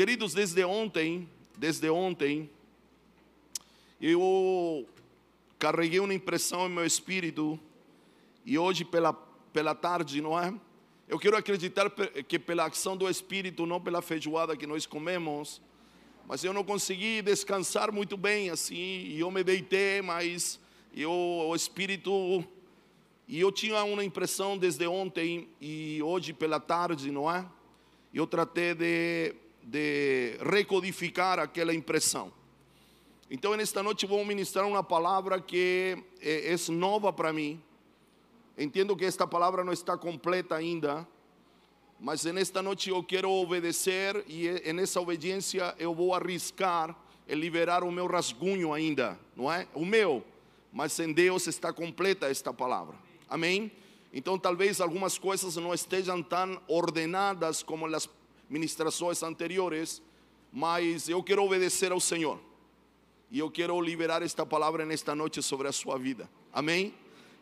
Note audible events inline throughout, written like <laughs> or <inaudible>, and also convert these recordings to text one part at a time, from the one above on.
Queridos, desde ontem, desde ontem, eu carreguei uma impressão em meu espírito e hoje pela, pela tarde, não é? Eu quero acreditar que pela ação do Espírito, não pela feijoada que nós comemos, mas eu não consegui descansar muito bem assim, e eu me deitei, mas eu, o Espírito, e eu tinha uma impressão desde ontem e hoje pela tarde, não é? Eu tratei de de recodificar aquela impressão. Então, nesta noite vou ministrar uma palavra que é, é nova para mim. Entendo que esta palavra não está completa ainda, mas nesta noite eu quero obedecer e nessa obediência eu vou arriscar e liberar o meu rasgunho ainda, não é? O meu, mas em Deus está completa esta palavra. Amém? Então, talvez algumas coisas não estejam tão ordenadas como as ministrações anteriores, mas eu quero obedecer ao Senhor. E eu quero liberar esta palavra nesta noite sobre a sua vida. Amém?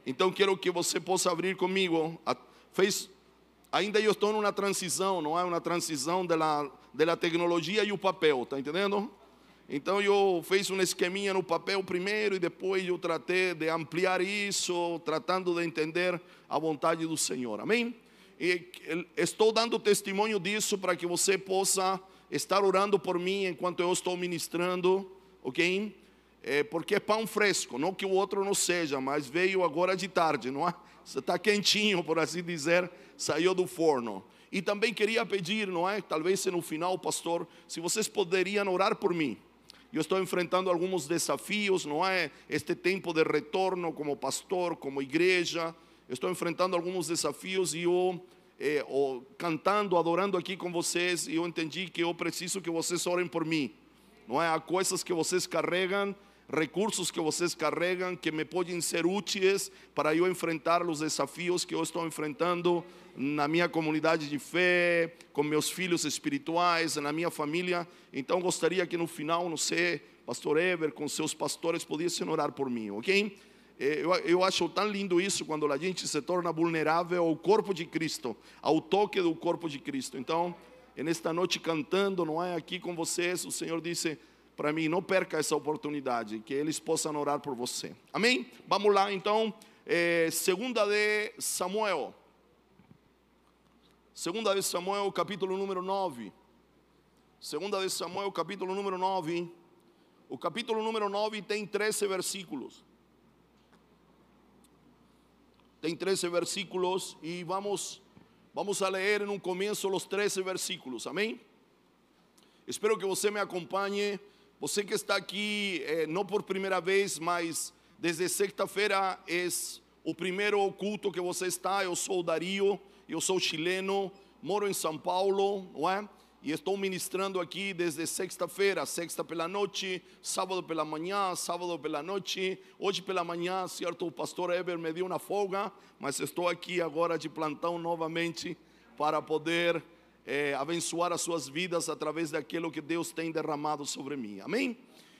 Então quero que você possa abrir comigo. Fez, ainda eu estou numa transição, não é uma transição da, da tecnologia e o papel, tá entendendo? Então eu fiz um esqueminha no papel primeiro e depois eu tratei de ampliar isso, tratando de entender a vontade do Senhor. Amém? E estou dando testemunho disso para que você possa estar orando por mim enquanto eu estou ministrando, ok? É porque é pão fresco, não que o outro não seja, mas veio agora de tarde, não é? Você está quentinho, por assim dizer, saiu do forno. E também queria pedir, não é? Talvez no final, pastor, se vocês poderiam orar por mim. Eu estou enfrentando alguns desafios, não é? Este tempo de retorno como pastor, como igreja estou enfrentando alguns desafios e eu, eh, cantando, adorando aqui com vocês, e eu entendi que eu preciso que vocês orem por mim. Não é? Há coisas que vocês carregam, recursos que vocês carregam que me podem ser úteis para eu enfrentar os desafios que eu estou enfrentando na minha comunidade de fé, com meus filhos espirituais, na minha família. Então gostaria que no final, não sei, pastor Ever, com seus pastores, pudessem orar por mim, ok? Eh, eu, eu acho tão lindo isso quando a gente se torna vulnerável ao corpo de Cristo, ao toque do corpo de Cristo. Então, nesta noite cantando, não é aqui com vocês, o Senhor disse para mim: não perca essa oportunidade, que eles possam orar por você. Amém? Vamos lá então, é, segunda de Samuel. Segunda de Samuel, capítulo número 9. Segunda de Samuel, capítulo número 9. O capítulo número 9 tem 13 versículos. Tem 13 versículos e vamos, vamos a ler um começo os 13 versículos, amém? Espero que você me acompanhe. Você que está aqui, eh, não por primeira vez, mas desde sexta-feira é o primeiro culto que você está. Eu sou Dario, eu sou chileno, moro em São Paulo, não é? E estou ministrando aqui desde sexta-feira, sexta pela noite, sábado pela manhã, sábado pela noite. Hoje pela manhã, certo, o pastor Eber me deu uma folga, mas estou aqui agora de plantão novamente para poder é, abençoar as suas vidas através daquilo que Deus tem derramado sobre mim. Amém?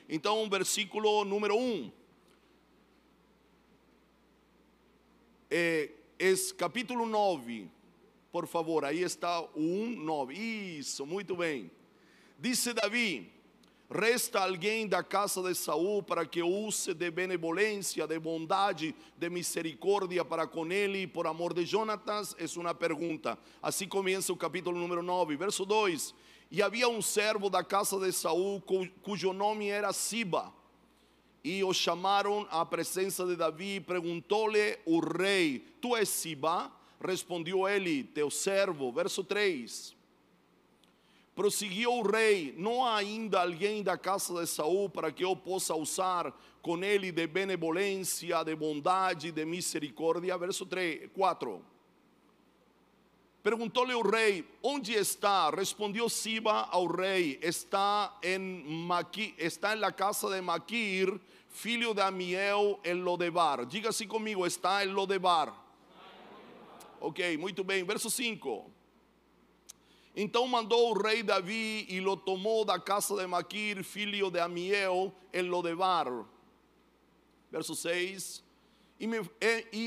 Então, versículo número 1. Um. É, é capítulo 9 por favor, aí está o 1,9. Isso, muito bem. Disse Davi: Resta alguém da casa de Saul para que use de benevolência, de bondade, de misericórdia para com ele, por amor de Jonatas? É uma pergunta. Assim começa o capítulo número 9, verso 2. E havia um servo da casa de Saul cujo nome era Siba. E o chamaram à presença de Davi e perguntou-lhe o rei: Tu és Siba? Respondeu ele, teu servo, verso 3. Prosseguiu o rei: Não há ainda alguém da casa de Saul para que eu possa usar com ele de benevolência, de bondade, de misericórdia. Verso 3, 4. Perguntou-lhe o rei: Onde está? Respondeu Siba ao rei: Está em Maqui, está em la casa de Maquir, filho de Amiel, en Lodebar. Diga assim comigo: Está em Lodebar. Ok, muito bem. Verso 5. Então mandou o rei Davi e lo tomou da casa de Maquir, filho de Amiel, em Lodebar. Verso 6. E, me,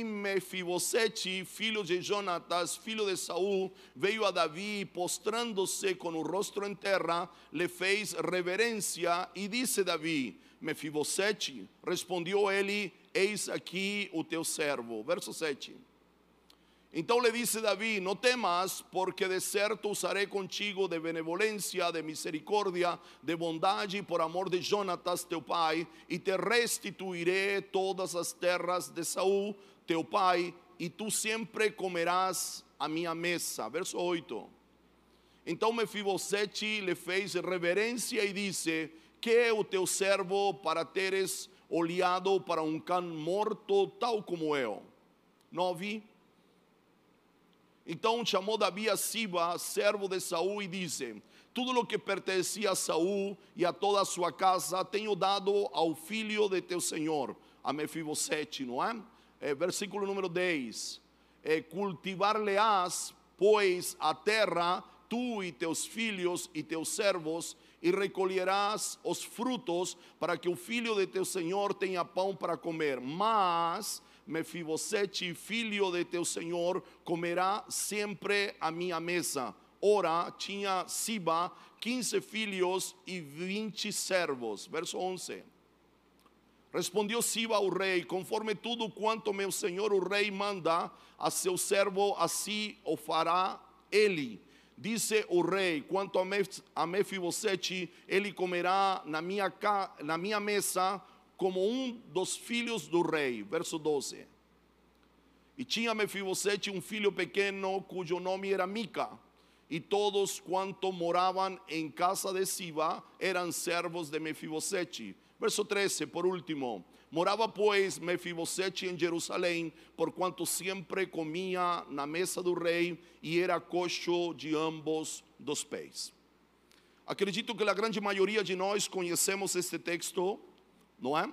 Mefibosete, filho de Jonatas, filho de Saul, veio a Davi, postrando-se com o rosto em terra, lhe fez reverência e disse Davi: Mefibosete, respondeu ele: Eis aqui o teu servo. Verso 7. Então lhe disse Davi: Não temas, porque de certo usarei contigo de benevolência, de misericórdia, de bondade, por amor de Jonatas teu pai, e te restituirei todas as terras de Saul teu pai, e tu sempre comerás a minha mesa. Verso 8. Então Mefibosete lhe fez reverência e disse: Que é o teu servo para teres olhado para um cão morto, tal como eu? 9. Então chamou Davi a Siba, servo de Saul, e disse: Tudo o que pertencia a Saul e a toda a sua casa tenho dado ao filho de teu senhor, a Mefibosete, não é? é versículo número 10: é, Cultivar-lhe-ás, pois, a terra, tu e teus filhos e teus servos, e recolherás os frutos, para que o filho de teu senhor tenha pão para comer. Mas Mefibosete, filho de teu senhor, comerá sempre a minha mesa. Ora, tinha Siba 15 filhos e 20 servos. Verso 11. Respondeu Siba ao rei: Conforme tudo quanto meu senhor o rei manda a seu servo, assim o fará ele. Disse o rei: Quanto a Mefibosete, ele comerá na minha, na minha mesa como um dos filhos do rei. Verso 12. E tinha Mefibosete um filho pequeno cujo nome era Mica. E todos quanto moravam em casa de Siba eram servos de Mefibosete. Verso 13, por último. Morava, pois, Mefibosete em Jerusalém, porquanto sempre comia na mesa do rei e era coxo de ambos dos pés. Acredito que a grande maioria de nós conhecemos este texto não é?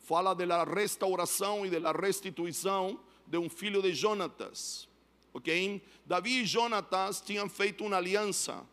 Fala da restauração e da restituição de um filho de Jonatas, ok? Davi e Jonatas tinham feito uma aliança,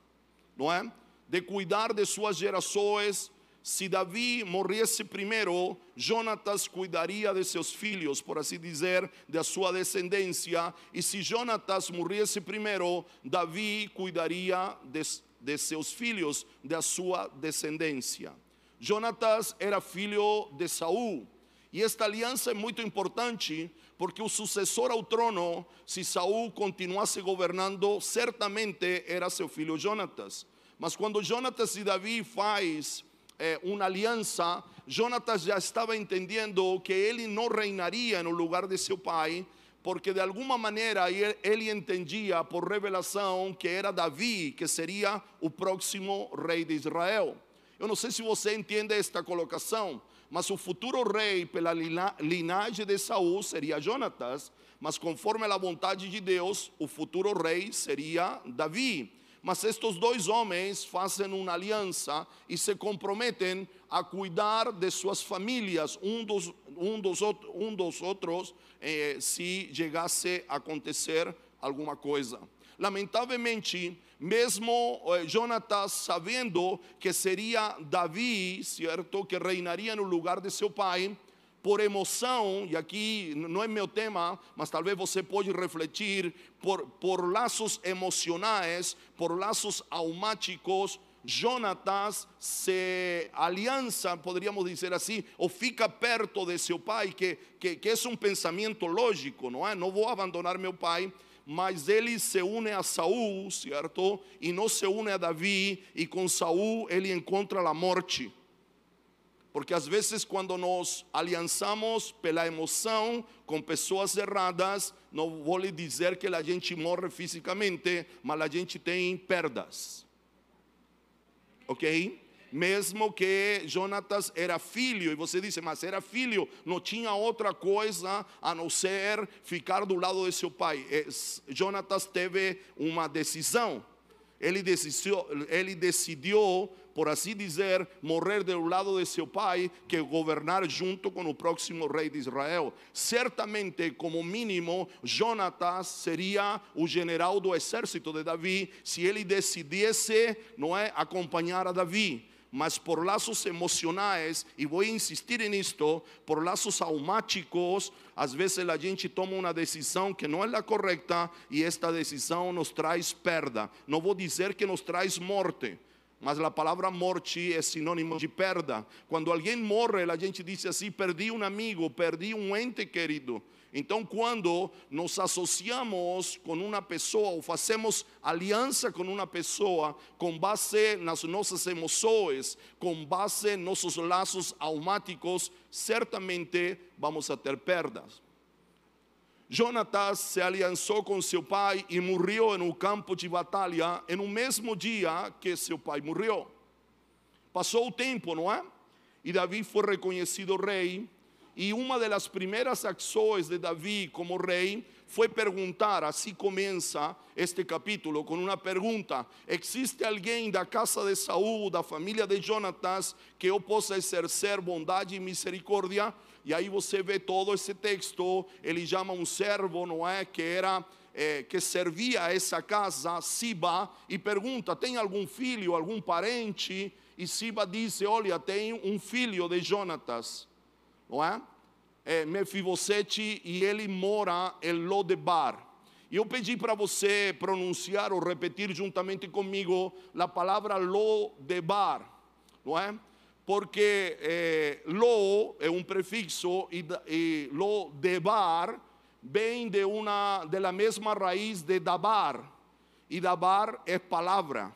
não é? De cuidar de suas gerações. Se Davi morresse primeiro, Jonatas cuidaria de seus filhos, por assim dizer, de sua descendência. E se Jonatas morresse primeiro, Davi cuidaria de, de seus filhos, da sua descendência. Jonatas era filho de Saul. E esta aliança é muito importante porque o sucessor ao trono, se Saul continuasse governando, certamente era seu filho Jonatas. Mas quando Jonatas e Davi faz eh, uma aliança, Jonatas já estava entendendo que ele não reinaria no lugar de seu pai, porque de alguma maneira ele entendia por revelação que era Davi que seria o próximo rei de Israel. Eu não sei se você entende esta colocação, mas o futuro rei pela linhagem de Saul seria Jonatas, mas conforme a vontade de Deus, o futuro rei seria Davi. Mas estes dois homens fazem uma aliança e se comprometem a cuidar de suas famílias, um dos, um dos, um dos outros, eh, se chegasse a acontecer alguma coisa. Lamentavelmente, mesmo eh, Jonatas sabendo que seria Davi, certo, que reinaria no lugar de seu pai, por emoção, e aqui não é meu tema, mas talvez você pode refletir, por, por laços emocionais, por laços almáticos, Jonatas se aliança, poderíamos dizer assim, ou fica perto de seu pai, que, que, que é um pensamento lógico, não é? Não vou abandonar meu pai, mas ele se une a Saul, certo? E não se une a Davi, e com Saul ele encontra a morte. Porque às vezes, quando nos aliançamos pela emoção com pessoas erradas, não vou lhe dizer que a gente morre fisicamente, mas a gente tem perdas. Ok? Mesmo que Jonatas era filho, e você diz, mas era filho, não tinha outra coisa a não ser ficar do lado de seu pai. Jonatas teve uma decisão, ele decidiu, ele decidiu, por assim dizer, morrer do lado de seu pai, que governar junto com o próximo rei de Israel. Certamente, como mínimo, Jonatas seria o general do exército de Davi, se ele decidisse, não é, acompanhar a Davi mas por lazos emocionais, e vou insistir nisto, por lazos almáticos, às vezes a gente toma uma decisão que não é a correta e esta decisão nos traz perda. Não vou dizer que nos traz morte, mas a palavra morte é sinônimo de perda. Quando alguém morre, a gente diz assim: perdi um amigo, perdi um ente querido. Então, quando nos associamos com uma pessoa ou fazemos aliança com uma pessoa com base nas nossas emoções, com base nos nossos laços almáticos, certamente vamos a ter perdas. Jonatas se aliançou com seu pai e morreu no campo de batalha no mesmo dia que seu pai morreu. Passou o tempo, não é? E Davi foi reconhecido rei e uma das primeiras ações de Davi como rei foi perguntar, assim começa este capítulo, com uma pergunta: existe alguém da casa de Saul, da família de Jonatas, que eu possa exercer bondade e misericórdia? E aí você vê todo esse texto, ele chama um servo, não é? Que era eh, que servia a essa casa, Siba, e pergunta: tem algum filho, algum parente? E Siba diz: olha, tem um filho de Jonatas não é? é Mefibosete e ele mora em Lodebar. E eu pedi para você pronunciar ou repetir juntamente comigo a palavra Lodebar, não é? Porque é, Lo é um prefixo e, e Lodebar vem de uma, de la mesma raiz de Dabar. E Dabar é palavra.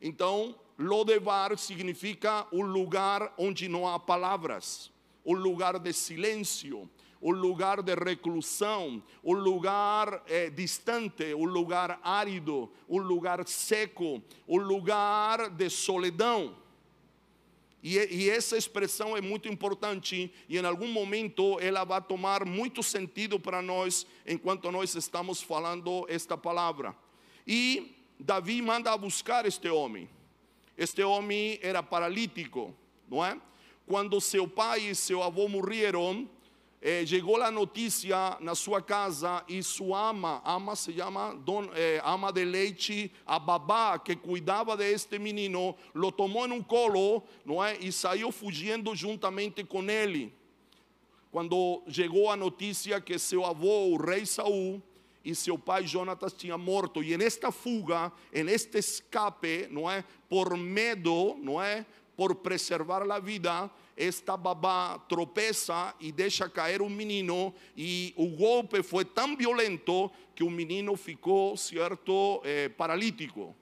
Então, Lodebar significa um lugar onde não há palavras um lugar de silêncio, um lugar de reclusão, um lugar eh, distante, um lugar árido, um lugar seco, um lugar de solidão. E, e, essa expressão é muito importante e em algum momento ela vai tomar muito sentido para nós enquanto nós estamos falando esta palavra. E Davi manda buscar este homem. Este homem era paralítico, não é? Quando seu pai e seu avô morreram, eh, chegou a notícia na sua casa e sua ama, ama se chama don, eh, ama de leite, a babá que cuidava deste menino, lo tomou em um colo, não é? E saiu fugindo juntamente com ele. Quando chegou a notícia que seu avô, o rei Saul, e seu pai Jonatas tinha morto. E nesta fuga, neste escape, não é? Por medo, não é? Por preservar a vida, esta babá tropeça e deixa cair um menino e o golpe foi tão violento que o menino ficou, certo, eh, paralítico.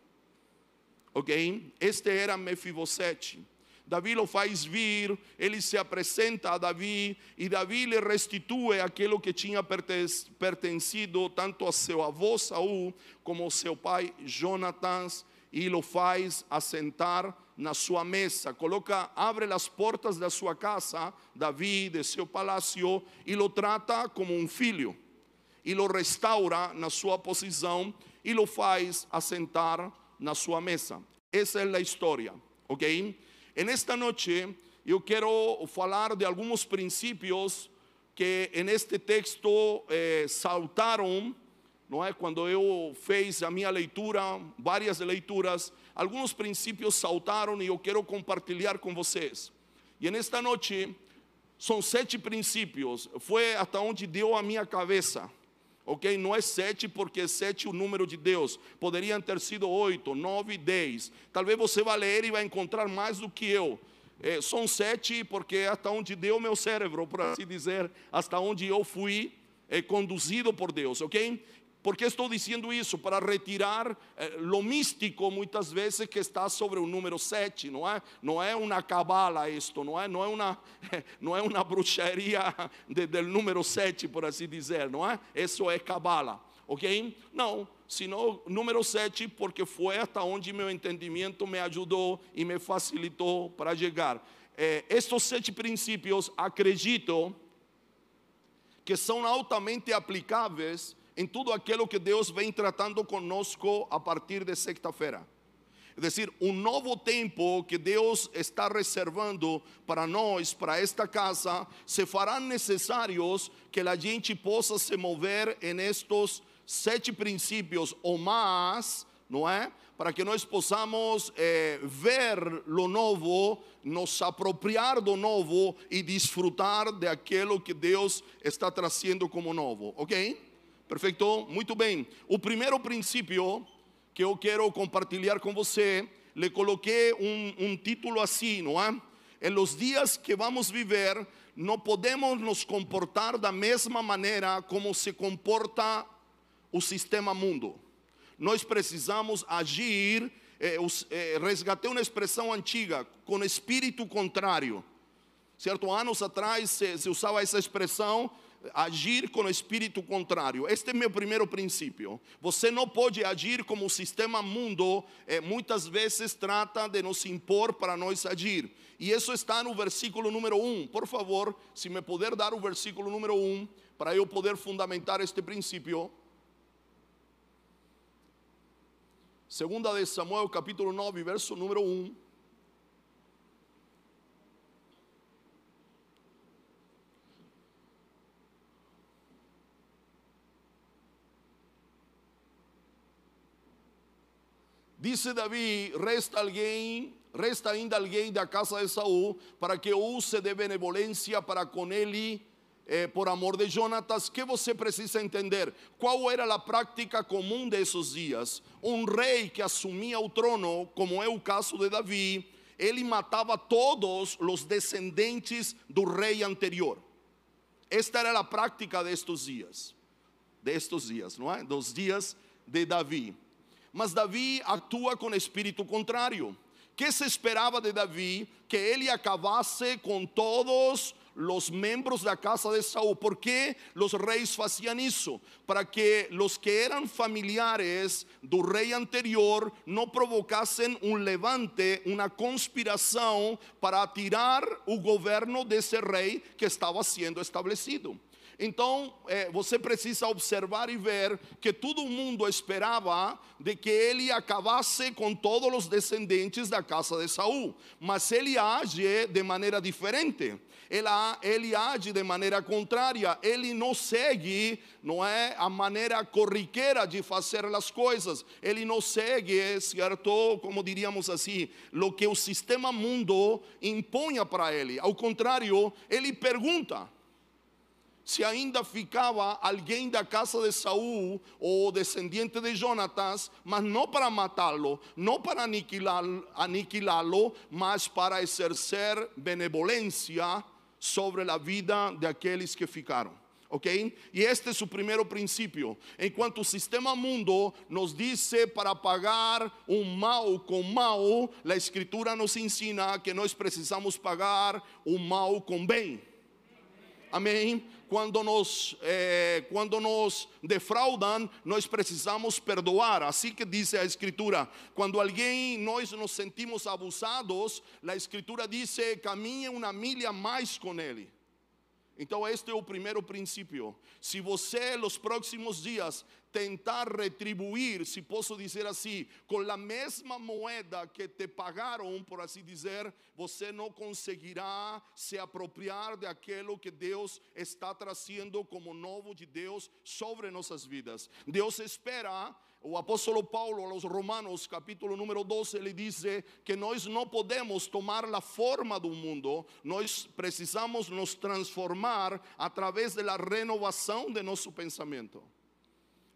Ok? Este era Mefibosete. Davi lo faz vir, ele se apresenta a Davi e Davi lhe restitui aquilo que tinha pertencido tanto a seu avô Saul como ao seu pai Jonatas e lo faz assentar na sua mesa, coloca, abre as portas da sua casa, Davi, de seu palácio, e lo trata como um filho, e lo restaura na sua posição, e lo faz assentar na sua mesa. Essa é a história, ok? En esta noite eu quero falar de alguns princípios que en este texto eh, saltaram não é? Quando eu fiz a minha leitura, várias leituras, alguns princípios saltaram e eu quero compartilhar com vocês. E nesta noite são sete princípios. Foi até onde deu a minha cabeça. Ok? Não é sete porque sete é o número de Deus. Poderiam ter sido oito, nove, dez. Talvez você vá ler e vai encontrar mais do que eu. É, são sete porque até onde deu meu cérebro, por assim dizer, hasta onde eu fui é, conduzido por Deus, ok? ¿Por qué estoy diciendo eso? Para retirar eh, lo místico muchas veces que está sobre un número 7, ¿no es? No es una cabala esto, no es, no es, una, <laughs> no es una brujería de, del número 7, por así decir, ¿no es? Eso es cabala, ¿ok? Não, sino número 7 porque foi hasta onde meu entendimento me ajudou e me facilitou para chegar. Eh, estes sete princípios acredito que são altamente aplicáveis em tudo aquilo que Deus vem tratando conosco a partir de sexta-feira. É decir, um novo tempo que Deus está reservando para nós, para esta casa, se fará necessários que a gente possa se mover em estes sete princípios ou mais não é? Para que nós possamos é, ver lo novo, nos apropriar do novo e desfrutar daquilo que Deus está trazendo como novo, ok? Perfeito? Muito bem. O primeiro princípio que eu quero compartilhar com você, le coloquei um, um título assim, não é? Em los dias que vamos viver, não podemos nos comportar da mesma maneira como se comporta o sistema mundo. Nós precisamos agir, eh, eh, resgatei uma expressão antiga, com espírito contrário. Certo? Anos atrás se, se usava essa expressão, agir com o espírito contrário. Este é meu primeiro princípio. Você não pode agir como o sistema mundo eh, muitas vezes trata de nos impor para nós agir. E isso está no versículo número 1. Por favor, se me puder dar o versículo número 1, para eu poder fundamentar este princípio. Segunda de Samuel, capítulo 9, verso número 1. Disse Davi: resta alguém, resta ainda alguém da casa de Saul para que use de benevolência para com ele eh, por amor de Jonatas, que você precisa entender? Qual era a prática comum desses dias? Um rei que assumia o trono, como é o caso de Davi, ele matava todos os descendentes do rei anterior. Esta era a prática destes dias, destes dias, não é? Dos dias de Davi. Mas Davi atua com espírito contrário. Que se esperava de Davi? Que ele acabasse com todos los miembros de la casa de Saúl. ¿Por qué los reyes hacían eso? Para que los que eran familiares del rey anterior no provocasen un levante, una conspiración para tirar el gobierno de ese rey que estaba siendo establecido. Então, é, você precisa observar e ver que todo mundo esperava de que ele acabasse com todos os descendentes da casa de Saul, mas ele age de maneira diferente. Ele, age de maneira contrária, ele não segue, não é a maneira corriqueira de fazer as coisas, ele não segue, certo, como diríamos assim, o que o sistema mundo impõe para ele. Ao contrário, ele pergunta: se ainda ficava alguém da casa de Saul ou descendente de Jonatas, mas não para matá-lo, não para aniquilá-lo, mas para exercer benevolência sobre a vida daqueles que ficaram. Ok? E este é o primeiro princípio. Enquanto o sistema mundo nos diz para pagar um mal com mal, a Escritura nos ensina que nós precisamos pagar o mal com bem. Amém? Quando nos, eh, quando nos defraudam, nós precisamos perdoar. Assim que diz a Escritura: quando alguém, nós nos sentimos abusados, a Escritura diz: caminhe uma milha mais com ele. Então, este é o primeiro princípio. Se você, nos próximos dias, tentar retribuir, se posso dizer assim, com a mesma moeda que te pagaram, por assim dizer, você não conseguirá se apropriar daquilo que Deus está trazendo como novo de Deus sobre nossas vidas. Deus espera o apóstolo Paulo aos Romanos, capítulo número 12, ele diz que nós não podemos tomar a forma do mundo, nós precisamos nos transformar através da renovação de nosso pensamento.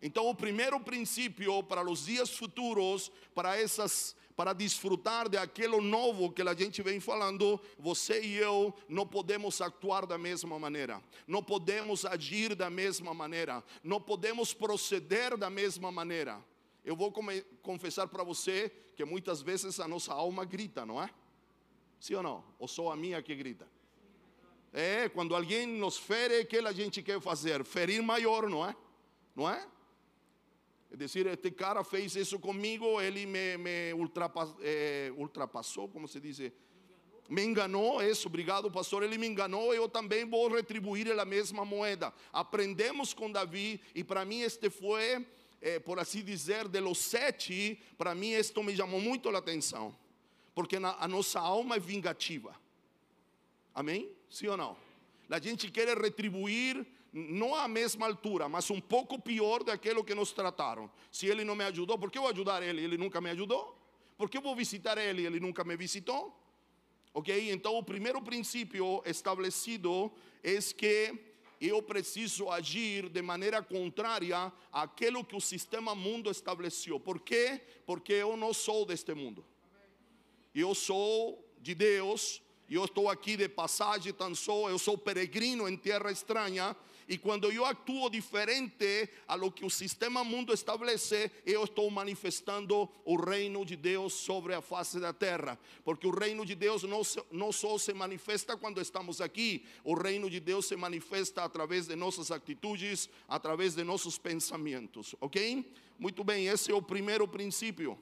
Então, o primeiro princípio para os dias futuros, para essas para desfrutar de aquilo novo que a gente vem falando, você e eu não podemos actuar da mesma maneira, não podemos agir da mesma maneira, não podemos proceder da mesma maneira. Eu vou confessar para você que muitas vezes a nossa alma grita, não é? Sim ou não? Ou só a minha que grita? É, quando alguém nos fere, o que a gente quer fazer? Ferir maior, não é? Não é? É dizer, este cara fez isso comigo, ele me, me ultrapassou, é, ultrapassou, como se diz? Me enganou, isso, obrigado pastor, ele me enganou, eu também vou retribuir a mesma moeda. Aprendemos com Davi, e para mim este foi, é, por assim dizer, de los sete, para mim isto me chamou muito a atenção, porque na, a nossa alma é vingativa. Amém? Sim ou não? A gente quer retribuir não à mesma altura, mas um pouco pior daquilo que nos trataram. Se ele não me ajudou, por que eu vou ajudar ele? Ele nunca me ajudou. Por que eu vou visitar ele? Ele nunca me visitou. Ok? Então, o primeiro princípio estabelecido é que eu preciso agir de maneira contrária àquilo que o sistema mundo estabeleceu. Por quê? Porque eu não sou deste mundo. Eu sou de Deus, eu estou aqui de passagem, tão só, eu sou peregrino em terra estranha e quando eu actuo diferente a lo que o sistema mundo estabelece, eu estou manifestando o reino de Deus sobre a face da terra. Porque o reino de Deus não, não só se manifesta quando estamos aqui, o reino de Deus se manifesta através de nossas atitudes, através de nossos pensamentos. Ok? Muito bem, esse é o primeiro princípio.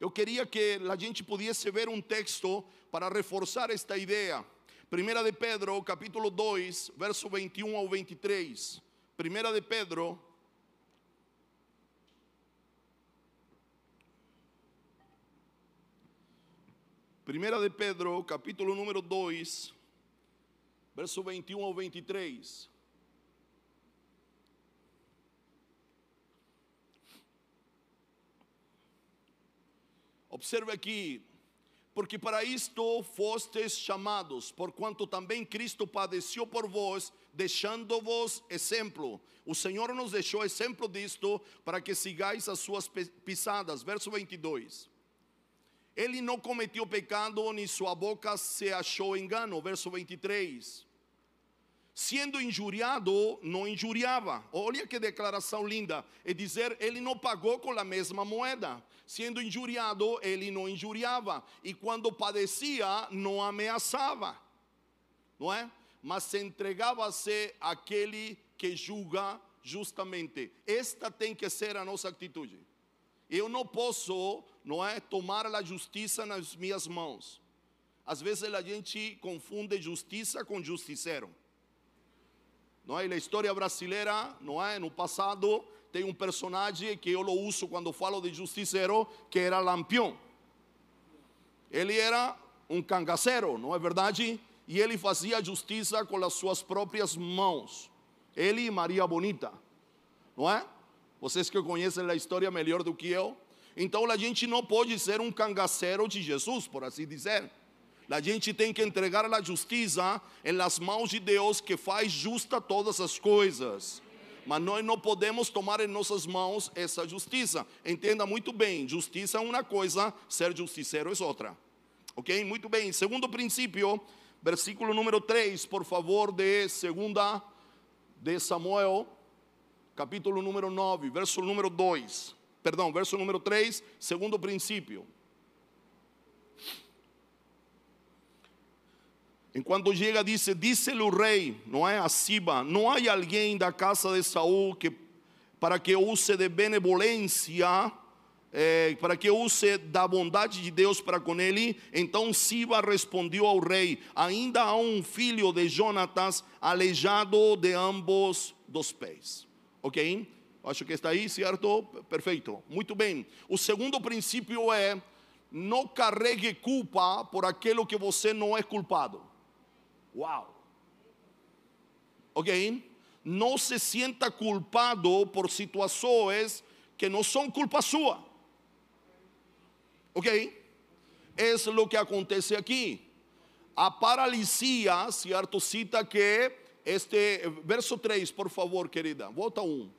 Eu queria que a gente pudesse ver um texto para reforçar esta ideia. Primera de Pedro, capítulo 2, verso 21 ao 23. Primera de Pedro. Primera de Pedro, capítulo número 2, verso 21 ao 23. Observe aqui, porque para isto fostes chamados, porquanto também Cristo padeceu por vós, deixando-vos exemplo. O Senhor nos deixou exemplo disto para que sigais as suas pisadas. Verso 22. Ele não cometeu pecado, nem sua boca se achou engano. Verso 23 sendo injuriado, não injuriava. Olha que declaração linda. É dizer, ele não pagou com a mesma moeda. Sendo injuriado, ele não injuriava. E quando padecia, não ameaçava. Não é? Mas se entregava-se àquele que julga justamente. Esta tem que ser a nossa atitude. Eu não posso, não é, tomar a justiça nas minhas mãos. Às vezes a gente confunde justiça com justiceiro. Não é? Na história brasileira, não é? No passado, tem um personagem que eu lo uso quando falo de justiceiro, que era Lampião. Ele era um cangaceiro, não é verdade? E ele fazia justiça com as suas próprias mãos. Ele e Maria Bonita, não é? Vocês que conhecem a história melhor do que eu. Então a gente não pode ser um cangaceiro de Jesus, por assim dizer. A gente tem que entregar a justiça em las mãos de Deus que faz justa todas as coisas. Mas nós não podemos tomar em nossas mãos essa justiça. Entenda muito bem: justiça é uma coisa, ser justiceiro é outra. Ok? Muito bem. Segundo princípio, versículo número 3, por favor, de segunda de Samuel, capítulo número 9, verso número 2. Perdão, verso número 3, segundo princípio. Enquanto chega, disse: Disse-lhe o rei, não é? A Siba: Não há alguém da casa de Saul que, para que use de benevolência, eh, para que use da bondade de Deus para com ele. Então Siba respondeu ao rei: Ainda há um filho de Jonatas aleijado de ambos dos pés. Ok? Acho que está aí, certo? Perfeito. Muito bem. O segundo princípio é: não carregue culpa por aquilo que você não é culpado. Uau! Ok? Não se sienta culpado por situações que não são culpa sua. Ok? É o que acontece aqui. A paralisia, certo? Cita que este, verso 3, por favor, querida, volta um.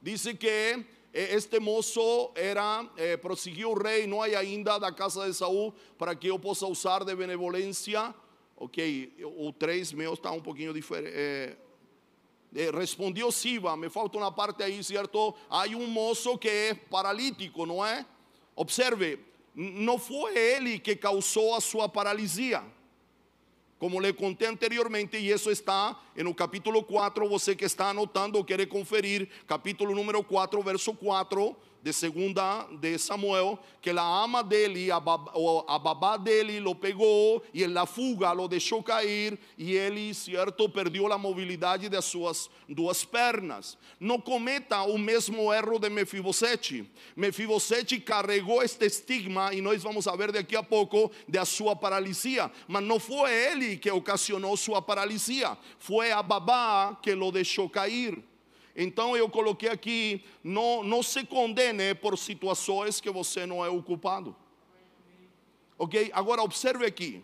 Diz que eh, este moço era, eh, prosseguiu o rei, não ainda da casa de Saul, para que eu possa usar de benevolência Ok, o 3 meu está um pouquinho diferente. É, é, respondió Siba, me falta uma parte aí, certo? Há um moço que é paralítico, não é? Observe, não foi ele que causou a sua paralisia. Como lhe contei anteriormente, e isso está no capítulo 4, você que está anotando ou quer conferir, capítulo número 4, verso 4, de segunda de Samuel, que la ama dele, a, bab, a babá dele lo pegou e en la fuga lo deixou cair e ele, certo, perdeu a mobilidade das suas duas pernas. Não cometa o mesmo erro de Mefibosete. Mefibosete carregou este estigma e nós vamos ver daqui a pouco da sua paralisia, mas não foi ele que ocasionou sua paralisia, foi a babá que lo deixou cair. Então eu coloquei aqui: não, não se condene por situações que você não é o culpado. Ok? Agora observe aqui: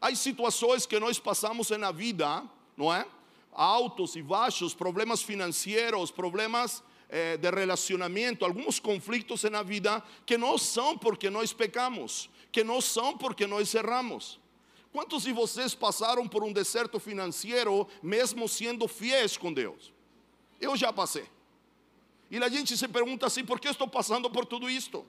há situações que nós passamos na vida, não é? Altos e baixos, problemas financeiros, problemas eh, de relacionamento, alguns conflitos na vida que não são porque nós pecamos, que não são porque nós erramos. Quantos de vocês passaram por um deserto financeiro mesmo sendo fiéis com Deus? Eu já passei. E a gente se pergunta assim: por que estou passando por tudo isto?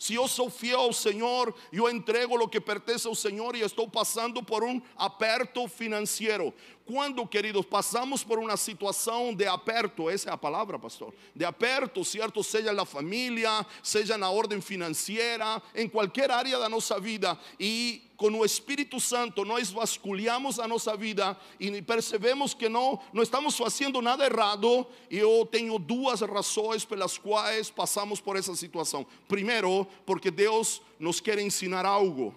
Se eu sou fiel ao Senhor, eu entrego o que pertence ao Senhor e estou passando por um aperto financeiro. Quando, queridos, passamos por uma situação de aperto, essa é a palavra, pastor, de aperto, certo? Seja na família, seja na ordem financeira, em qualquer área da nossa vida, e com o Espírito Santo nós vasculhamos a nossa vida e percebemos que não, não estamos fazendo nada errado. Eu tenho duas razões pelas quais passamos por essa situação. Primeiro, porque Deus nos quer ensinar algo.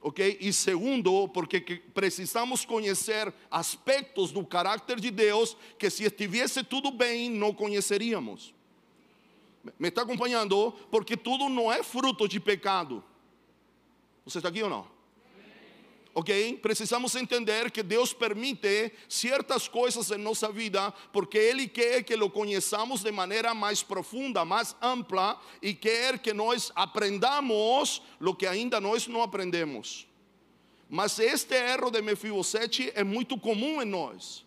Ok? E segundo, porque precisamos conhecer aspectos do caráter de Deus que se estivesse tudo bem, não conheceríamos. Me está acompanhando? Porque tudo não é fruto de pecado. Você está aqui ou não? ok? Precisamos entender que Deus permite certas coisas em nossa vida porque Ele quer que lo conheçamos de maneira mais profunda, mais ampla e quer que nós aprendamos o que ainda nós não aprendemos. Mas este erro de Mefibosete é muito comum em nós.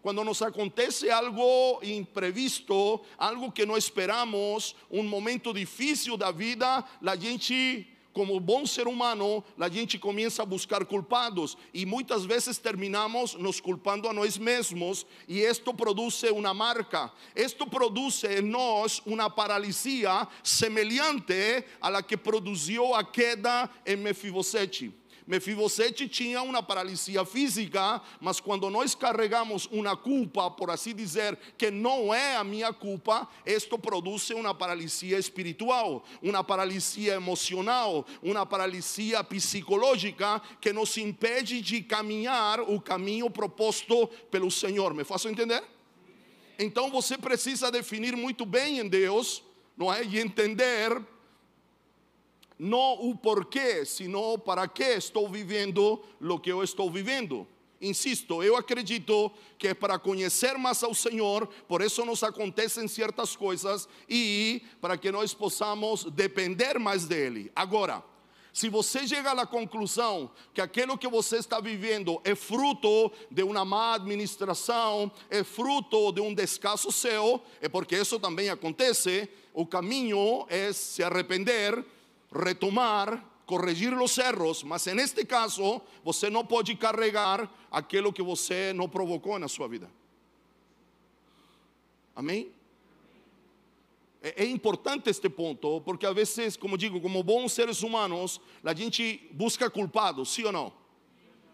Quando nos acontece algo imprevisto, algo que não esperamos, um momento difícil da vida, a gente como bom ser humano, a gente começa a buscar culpados e muitas vezes terminamos nos culpando a nós mesmos e isto produz uma marca. Isto produz em nós uma paralisia semelhante a la que produziu a queda em. Mefibosete tinha uma paralisia física, mas quando nós carregamos uma culpa, por assim dizer, que não é a minha culpa, isto produz uma paralisia espiritual, uma paralisia emocional, uma paralisia psicológica que nos impede de caminhar o caminho proposto pelo Senhor. Me faço entender? Então você precisa definir muito bem em Deus, não é? E entender não o porquê, sino para que estou vivendo o que eu estou vivendo. Insisto, eu acredito que é para conhecer mais ao Senhor, por isso nos acontecem certas coisas e para que nós possamos depender mais dele. Agora, se você chega à conclusão que aquilo que você está vivendo é fruto de uma má administração, é fruto de um descaso seu, é porque isso também acontece, o caminho é se arrepender retomar, corrigir os erros, mas em este caso, você não pode carregar aquilo que você não provocou na sua vida. Amém? É, é importante este ponto, porque às vezes, como digo, como bons seres humanos, a gente busca culpados, sim ou não?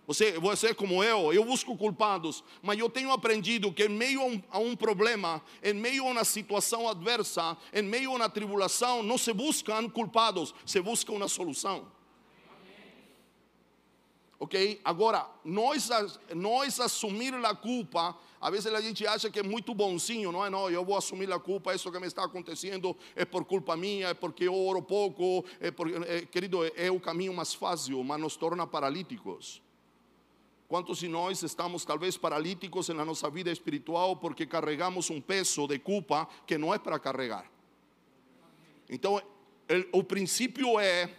Você, você é como eu, eu busco culpados, mas eu tenho aprendido que em meio a um, a um, problema, em meio a uma situação adversa, em meio a uma tribulação, não se buscam culpados, se busca uma solução. Ok? Agora, nós, nós assumir a culpa, às vezes a gente acha que é muito bonzinho, não é? Não, eu vou assumir a culpa, isso que me está acontecendo é por culpa minha, é porque eu oro pouco, é porque, é, querido, é o caminho mais fácil, mas nos torna paralíticos. Quantos de nós estamos talvez paralíticos na nossa vida espiritual porque carregamos um peso de culpa que não é para carregar? Então, o princípio é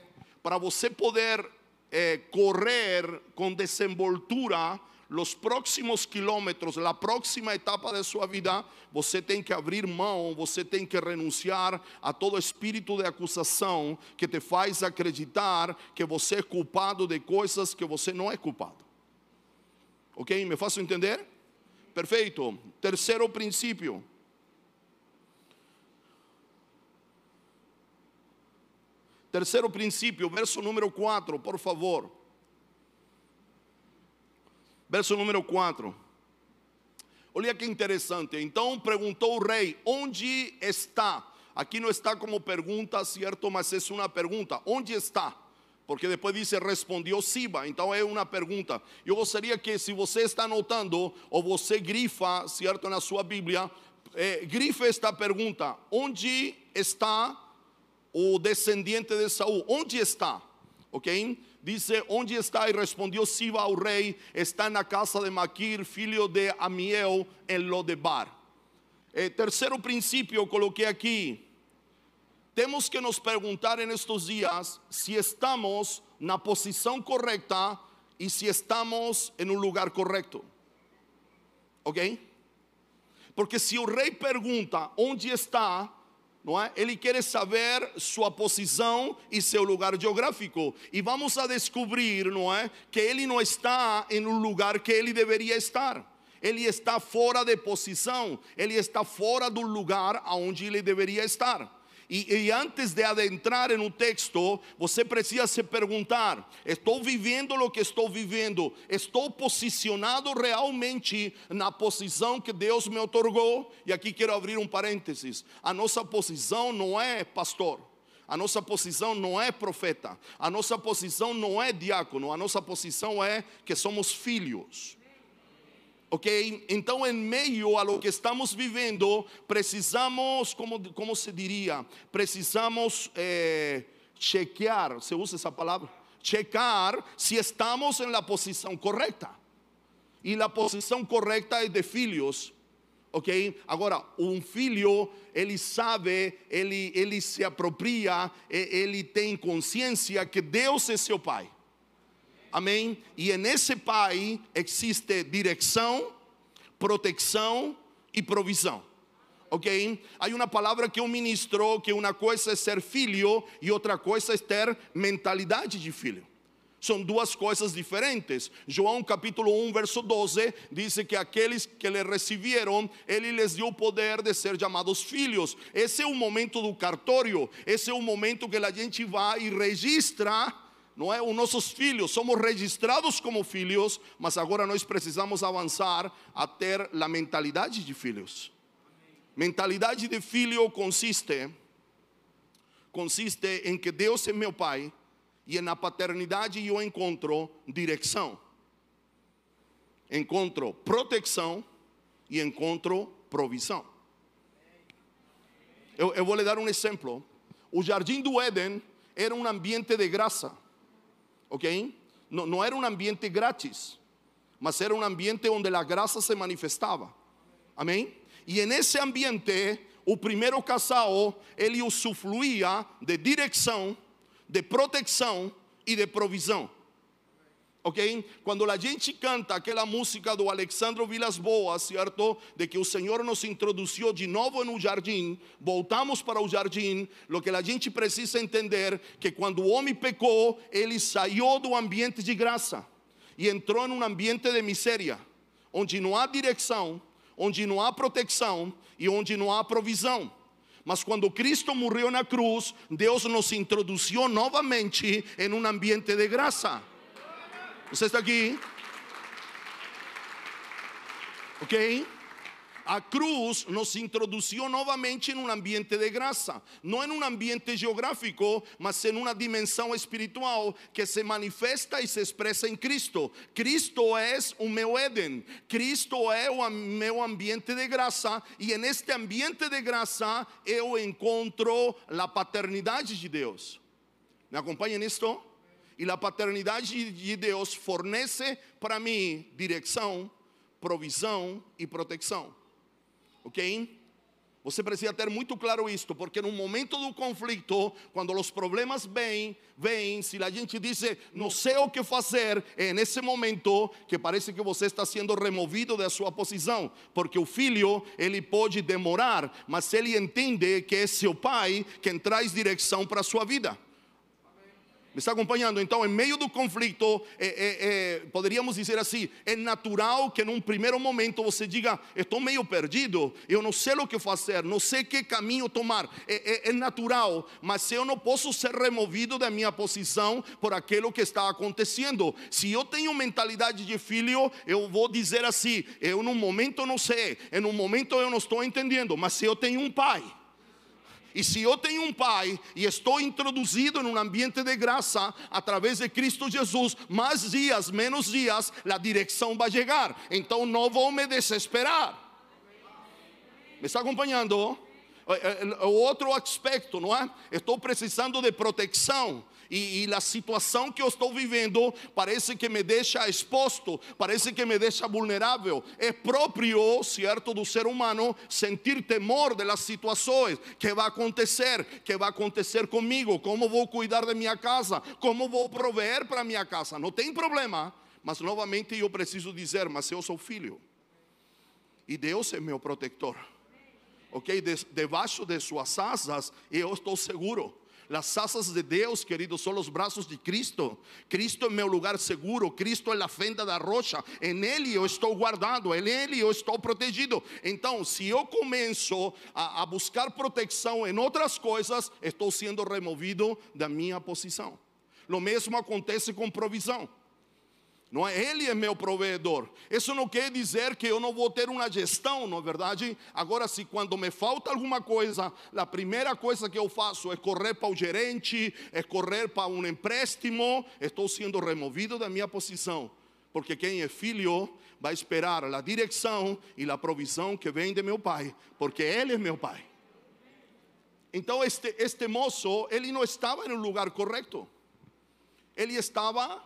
para você poder eh, correr com desenvoltura os próximos quilômetros, a próxima etapa da sua vida, você tem que abrir mão, você tem que renunciar a todo espírito de acusação que te faz acreditar que você é culpado de coisas que você não é culpado. Ok? Me faço entender? Perfeito. Terceiro princípio. Terceiro princípio, verso número 4, por favor. Verso número 4. Olha que interessante. Então perguntou o rei: Onde está? Aqui não está como pergunta, certo? Mas é uma pergunta: Onde está? Porque depois diz: respondeu Siba. Então é uma pergunta. Eu gostaria que, se você está anotando, ou você grifa, certo, na sua Bíblia, é, grife esta pergunta: Onde está o descendiente de Saul? Onde está? Ok? Dice, onde está? E respondeu Siba ao rei, está na casa de Maquir, filho de Amiel, em Lodebar. Eh, terceiro princípio, coloquei aqui. Temos que nos perguntar en estos dias se estamos na posição correta e se estamos em um lugar correto. Ok? Porque se o rei pergunta onde está, não é? Ele quer saber sua posição e seu lugar geográfico. E vamos a descobrir, não é, que ele não está em um lugar que ele deveria estar. Ele está fora de posição, ele está fora do lugar aonde ele deveria estar. E, e, antes de adentrar no texto, você precisa se perguntar: estou vivendo o que estou vivendo? Estou posicionado realmente na posição que Deus me otorgou? E aqui quero abrir um parênteses: a nossa posição não é pastor. A nossa posição não é profeta, a nossa posição não é diácono, a nossa posição é que somos filhos. Ok? Então, em meio a lo que estamos vivendo, precisamos, como, se diria, precisamos eh, chequear, se usa essa palavra? Checar se estamos em la posição correta. E a posição correta é de filhos. Ok? Agora, um filho, ele sabe, ele, ele se apropria, ele tem consciência que Deus é seu pai. Amém? E nesse Pai existe direção, proteção e provisão. Ok? Há uma palavra que eu ministro que uma coisa é ser filho e outra coisa é ter mentalidade de filho. São duas coisas diferentes. João capítulo 1, verso 12, diz que aqueles que le receberam, ele lhes deu o poder de ser chamados filhos. Esse é o momento do cartório, esse é o momento que a gente vai e registra não é? Os nossos filhos, somos registrados como filhos, mas agora nós precisamos avançar a ter a mentalidade de filhos. Mentalidade de filho consiste consiste em que Deus é meu pai e na paternidade eu encontro direção, encontro proteção e encontro provisão. Eu, eu vou lhe dar um exemplo. O jardim do Éden era um ambiente de graça No, no era um ambiente grátis, mas era um ambiente onde a graça se manifestava. Amém? E nesse ambiente, o primeiro casal, ele de direção, de proteção e de provisão ok? Quando a gente canta aquela música do Alexandre Vilas Boas, certo? De que o Senhor nos introduziu de novo no jardim, voltamos para o jardim, o que a gente precisa entender que quando o homem pecou, ele saiu do ambiente de graça e entrou em um ambiente de miséria, onde não há direção, onde não há proteção e onde não há provisão. Mas quando Cristo morreu na cruz, Deus nos introduziu novamente em um ambiente de graça. Você está aqui? Ok? A cruz nos introduziu novamente em um ambiente de graça, não em um ambiente geográfico, mas em uma dimensão espiritual que se manifesta e se expressa em Cristo. Cristo é o meu Éden, Cristo é o meu ambiente de graça, e neste ambiente de graça eu encontro a paternidade de Deus. Me acompanha nisto? E a paternidade de Deus fornece para mim direção, provisão e proteção. Ok? Você precisa ter muito claro isto, porque no momento do conflito, quando os problemas vêm, vêm, se a gente diz, não sei o que fazer, é nesse momento que parece que você está sendo removido da sua posição, porque o filho, ele pode demorar, mas ele entende que é seu pai quem traz direção para a sua vida. Me está acompanhando? Então, em meio do conflito, é, é, é, poderíamos dizer assim: é natural que num primeiro momento você diga, estou meio perdido, eu não sei o que fazer, não sei que caminho tomar. É, é, é natural, mas eu não posso ser removido da minha posição por aquilo que está acontecendo. Se eu tenho mentalidade de filho, eu vou dizer assim: eu num momento não sei, em um momento eu não estou entendendo, mas se eu tenho um pai e se eu tenho um pai e estou introduzido em um ambiente de graça através de Cristo Jesus, mais dias, menos dias, a direção vai chegar. Então não vou me desesperar. Me está acompanhando? Eh, eh, outro aspecto, não é? Estou precisando de proteção e, e a situação que eu estou vivendo parece que me deixa exposto, parece que me deixa vulnerável. É próprio, certo, do ser humano sentir temor das situações que vai acontecer, que vai acontecer comigo, como vou cuidar de minha casa, como vou prover para minha casa. Não tem problema, mas novamente eu preciso dizer, mas eu sou filho. E Deus é meu protetor. Ok? Debaixo de suas asas eu estou seguro. Las asas de Deus, queridos, são os braços de Cristo. Cristo é meu lugar seguro. Cristo é a fenda da rocha. Em Ele eu estou guardado. Em Ele eu estou protegido. Então, se eu começo a, a buscar proteção em outras coisas, estou sendo removido da minha posição. O mesmo acontece com provisão. Não é? Ele é meu provedor. Isso não quer dizer que eu não vou ter uma gestão, não é verdade? Agora, se quando me falta alguma coisa, a primeira coisa que eu faço é correr para o gerente, é correr para um empréstimo, estou sendo removido da minha posição. Porque quem é filho vai esperar a direção e a provisão que vem de meu pai, porque ele é meu pai. Então, este, este moço, ele não estava no lugar correto. Ele estava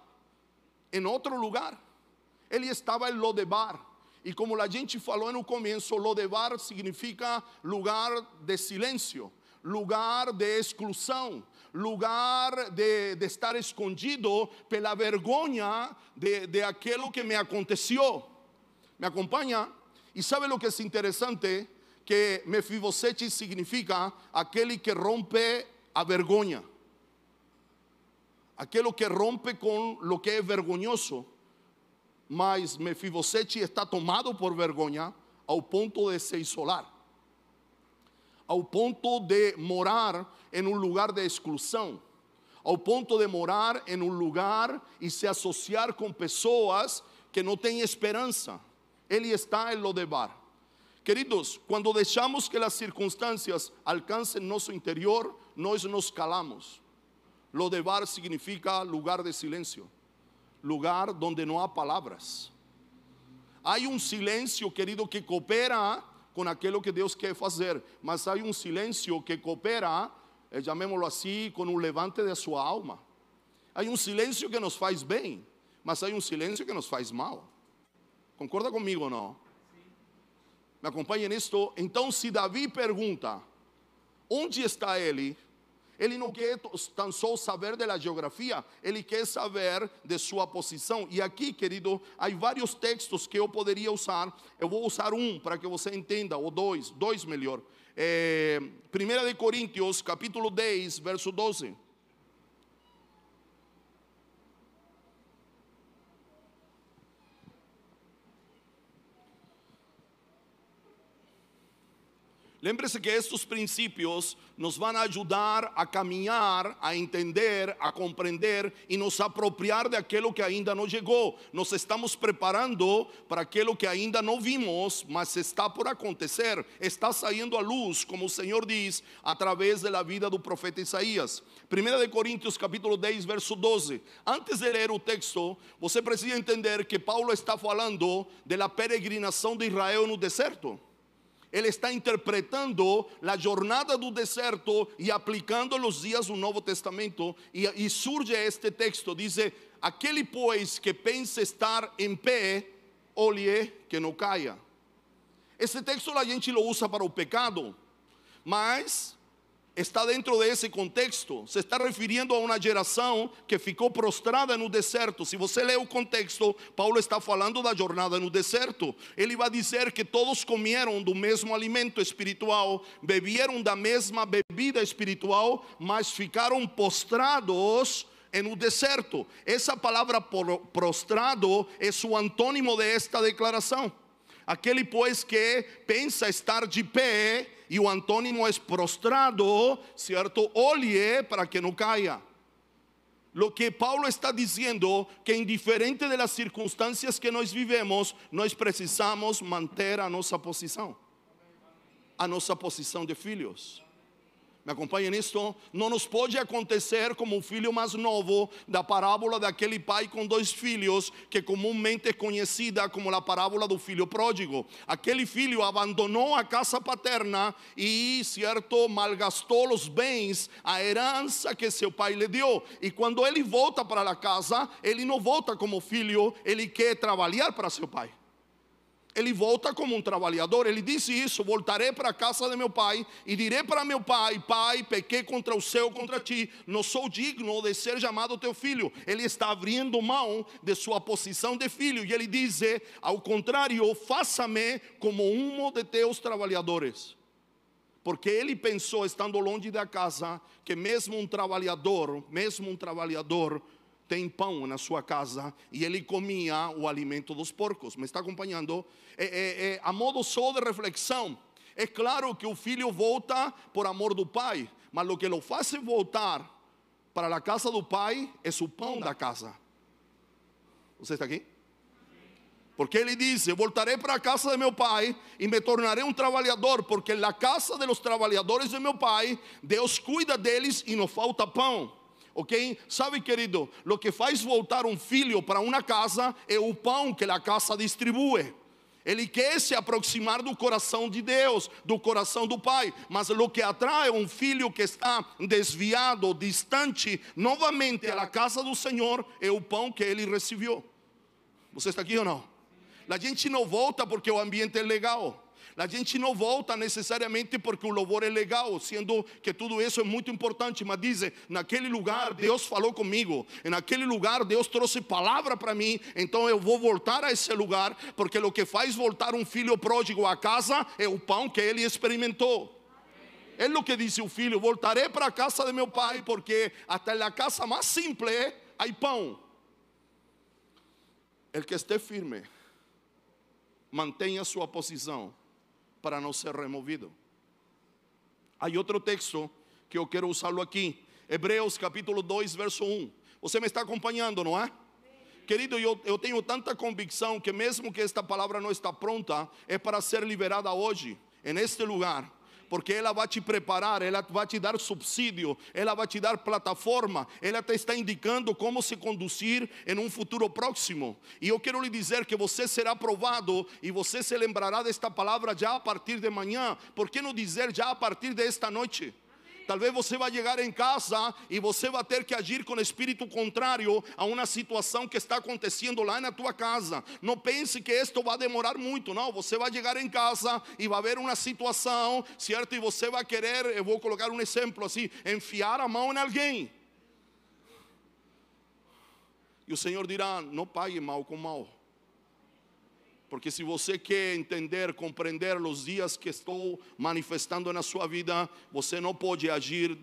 em outro lugar. Ele estava em Lodebar. E como a gente falou no começo, Lodebar significa lugar de silêncio, lugar de exclusão, lugar de, estar escondido pela vergonha de, de aquilo que me aconteceu. ¿Me acompanha? E sabe o que é interessante? Que Mefibosete significa aquele que rompe a vergonha aquilo que rompe com lo que é vergonhoso. Mas Mefibosete está tomado por vergonha ao ponto de se isolar, ao ponto de morar em um lugar de exclusão, ao ponto de morar em um lugar e se associar com pessoas que não têm esperança. Ele está em Lodebar. Queridos, quando deixamos que as circunstâncias alcancem nosso interior, nós nos calamos. Lodebar significa lugar de silencio, lugar donde no há palavras. Há um silêncio, querido, que coopera com aquilo que Deus quer fazer, mas há um silêncio que coopera, eh, chamémoslo assim, com um levante de sua alma. Há um silêncio que nos faz bem, mas há um silêncio que nos faz mal. Concorda comigo ou não? Me acompanha nisto? Então, se Davi pergunta: onde está ele? Ele não quer tão só saber da geografia, ele quer saber de sua posição. E aqui, querido, há vários textos que eu poderia usar. Eu vou usar um para que você entenda, ou dois, dois melhor. É, 1 de Coríntios, capítulo 10, verso 12. Lembre-se que estes princípios nos vão ajudar a caminhar, a entender, a compreender e nos apropriar de aquilo que ainda não chegou. Nos estamos preparando para aquilo que ainda não vimos, mas está por acontecer, está saindo à luz, como o Senhor diz, através da vida do profeta Isaías. 1 Coríntios capítulo 10, verso 12. Antes de ler o texto, você precisa entender que Paulo está falando da peregrinação de Israel no deserto. Ele está interpretando a jornada do deserto e aplicando os dias do Novo Testamento. E, e surge este texto: diz: Aquele, pois, que pensa estar em pé, olhe que não caia. Esse texto a gente lo usa para o pecado, mas está dentro desse contexto. Se está referindo a uma geração que ficou prostrada no deserto. Se você lê o contexto, Paulo está falando da jornada no deserto. Ele vai dizer que todos comeram do mesmo alimento espiritual, beberam da mesma bebida espiritual, mas ficaram postrados en un deserto. Esa palabra prostrado es su antónimo de esta declaración. Aquele, pois, que pensa estar de pé e o antônimo é prostrado, certo? Olhe para que não caia. Lo que Paulo está dizendo que indiferente de las circunstâncias que nós vivemos, nós precisamos manter a nossa posição, a nossa posição de filhos. Me acompanha nisto? Não nos pode acontecer como o filho mais novo da parábola daquele pai com dois filhos, que comumente é conhecida como a parábola do filho pródigo. Aquele filho abandonou a casa paterna e, certo, malgastou os bens, a herança que seu pai lhe deu. E quando ele volta para a casa, ele não volta como filho, ele quer trabalhar para seu pai ele volta como um trabalhador. Ele disse isso: voltarei para a casa de meu pai e direi para meu pai: Pai, pequei contra o céu, contra ti, não sou digno de ser chamado teu filho. Ele está abrindo mão de sua posição de filho e ele diz: Ao contrário, faça-me como um de teus trabalhadores. Porque ele pensou, estando longe da casa, que mesmo um trabalhador, mesmo um trabalhador, tem pão na sua casa e ele comia o alimento dos porcos. Me está acompanhando? É, é, é, a modo só de reflexão, é claro que o filho volta por amor do pai, mas o que o faz voltar para a casa do pai é o pão da casa. Você está aqui? Porque ele diz: Eu voltarei para a casa de meu pai e me tornarei um trabalhador, porque na casa de los trabalhadores de meu pai, Deus cuida deles e não falta pão ok? Sabe, querido, o que faz voltar um filho para uma casa é o pão que a casa distribui. Ele quer se aproximar do coração de Deus, do coração do Pai, mas o que atrai um filho que está desviado, distante, novamente à casa do Senhor é o pão que ele recebeu. Você está aqui ou não? A gente não volta porque o ambiente é legal. A gente não volta necessariamente porque o louvor é legal, sendo que tudo isso é muito importante, mas diz: naquele lugar Deus falou comigo, naquele lugar Deus trouxe palavra para mim, então eu vou voltar a esse lugar, porque o que faz voltar um filho pródigo à casa é o pão que ele experimentou. É o que disse o filho: voltarei para a casa de meu pai, porque até na casa mais simples há pão. El que esteja firme, mantenha sua posição para não ser removido. Há outro texto que eu quero usá-lo aqui, Hebreus capítulo 2, verso 1. Você me está acompanhando, não é? Querido, eu, eu tenho tanta convicção que, mesmo que esta palavra não está pronta, é para ser liberada hoje, neste lugar porque ela vai te preparar, ela vai te dar subsídio, ela vai te dar plataforma, ela te está indicando como se conduzir em um futuro próximo. E eu quero lhe dizer que você será provado e você se lembrará desta palavra já a partir de manhã, por que não dizer já a partir desta noite? Talvez você vai chegar em casa e você vai ter que agir com espírito contrário a uma situação que está acontecendo lá na tua casa. Não pense que isto vai demorar muito, não. Você vai chegar em casa e vai haver uma situação, certo? E você vai querer, eu vou colocar um exemplo assim, enfiar a mão em alguém. E o Senhor dirá: não pague mal com mal. Porque se você quer entender, compreender os dias que estou manifestando na sua vida, você não pode agir,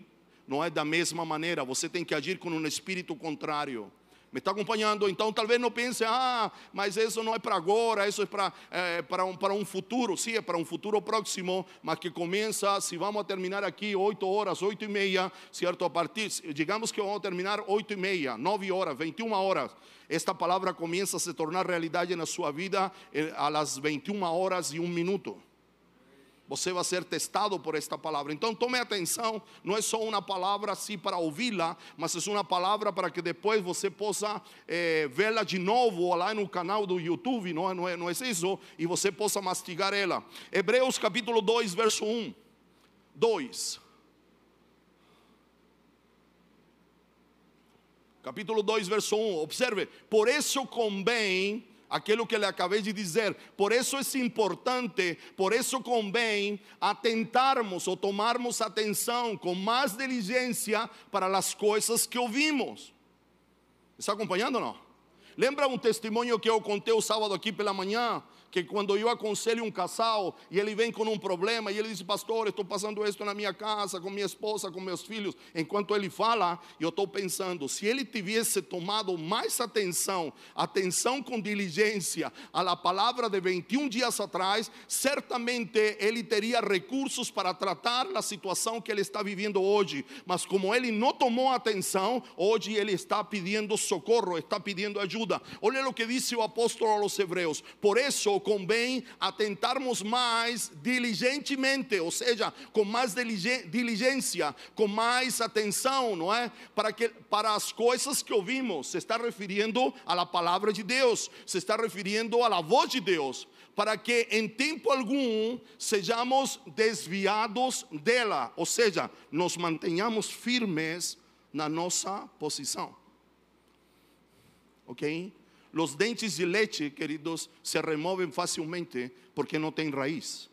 não é da mesma maneira, você tem que agir com um espírito contrário. Me está acompanhando? Então talvez não pense, ah, mas isso não é para agora, isso é para, é, para, um, para um futuro. Sim, é para um futuro próximo, mas que começa, se vamos terminar aqui 8 horas, 8 e meia, certo? A partir, digamos que vamos terminar 8 e meia, 9 horas, 21 horas esta palavra começa a se tornar realidade na sua vida eh, a las 21 horas e um minuto. Você vai ser testado por esta palavra. Então tome atenção, não é só uma palavra assim para ouvi-la, mas é uma palavra para que depois você possa eh, vê-la de novo lá no canal do YouTube, não é, não, é, não é isso? E você possa mastigar ela. Hebreus capítulo 2, verso 1. 2. capítulo 2, verso 1. Observe, por isso convém aquilo que lhe acabei de dizer. Por isso é importante, por isso convém atentarmos ou tomarmos atenção com mais diligência para as coisas que ouvimos. Está acompanhando ou não? Lembra um testemunho que eu contei o sábado aqui pela manhã? Que quando eu aconselho um casal e ele vem com um problema e ele diz, pastor, estou passando isso na minha casa, com minha esposa, com meus filhos, enquanto ele fala, eu estou pensando, se ele tivesse tomado mais atenção, atenção com diligência à palavra de 21 dias atrás, certamente ele teria recursos para tratar a situação que ele está vivendo hoje, mas como ele não tomou atenção, hoje ele está pedindo socorro, está pedindo ajuda. Olha o que disse o apóstolo aos Hebreus: por isso convém atentarmos mais diligentemente, ou seja, com mais diligência, com mais atenção, não é? Para, que, para as coisas que ouvimos, se está referindo à palavra de Deus, se está referindo à voz de Deus para que em tempo algum sejamos desviados dela, ou seja, nos mantenhamos firmes na nossa posição. Ok? Os dentes de leite, queridos, se removem facilmente porque não tem raiz.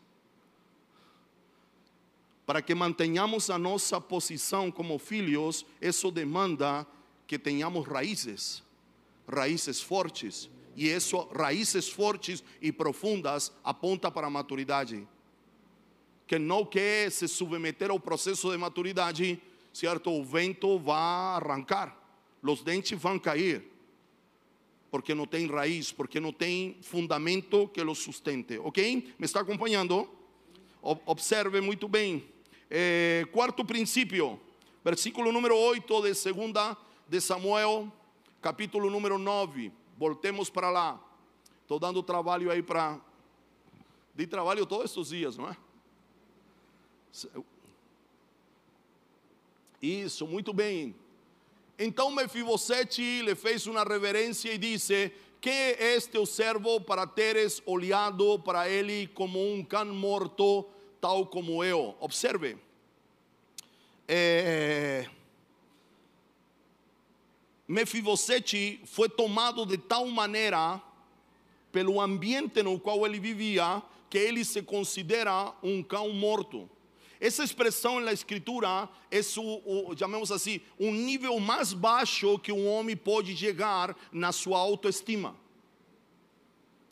Para que mantenhamos a nossa posição como filhos, isso demanda que tenhamos raízes, raízes fortes. E isso, raízes fortes e profundas, aponta para a maturidade. Que não quer se submeter ao processo de maturidade, certo? O vento vai arrancar, os dentes vão cair porque não tem raiz, porque não tem fundamento que o sustente. Ok? Me está acompanhando? Observe muito bem. É, quarto princípio, versículo número 8 de segunda de Samuel, capítulo número 9. Voltemos para lá. Estou dando trabalho aí para. De trabalho todos estes dias, não é? Isso, muito bem. Então Mefibosete lhe fez uma reverência e disse: Que é teu servo para teres olhado para ele como um cão morto, tal como eu? Observe. É, Mefibosete foi tomado de tal maneira pelo ambiente no qual ele vivia que ele se considera um cão morto. Essa expressão na escritura é o, o, chamamos assim, um nível mais baixo que um homem pode chegar na sua autoestima.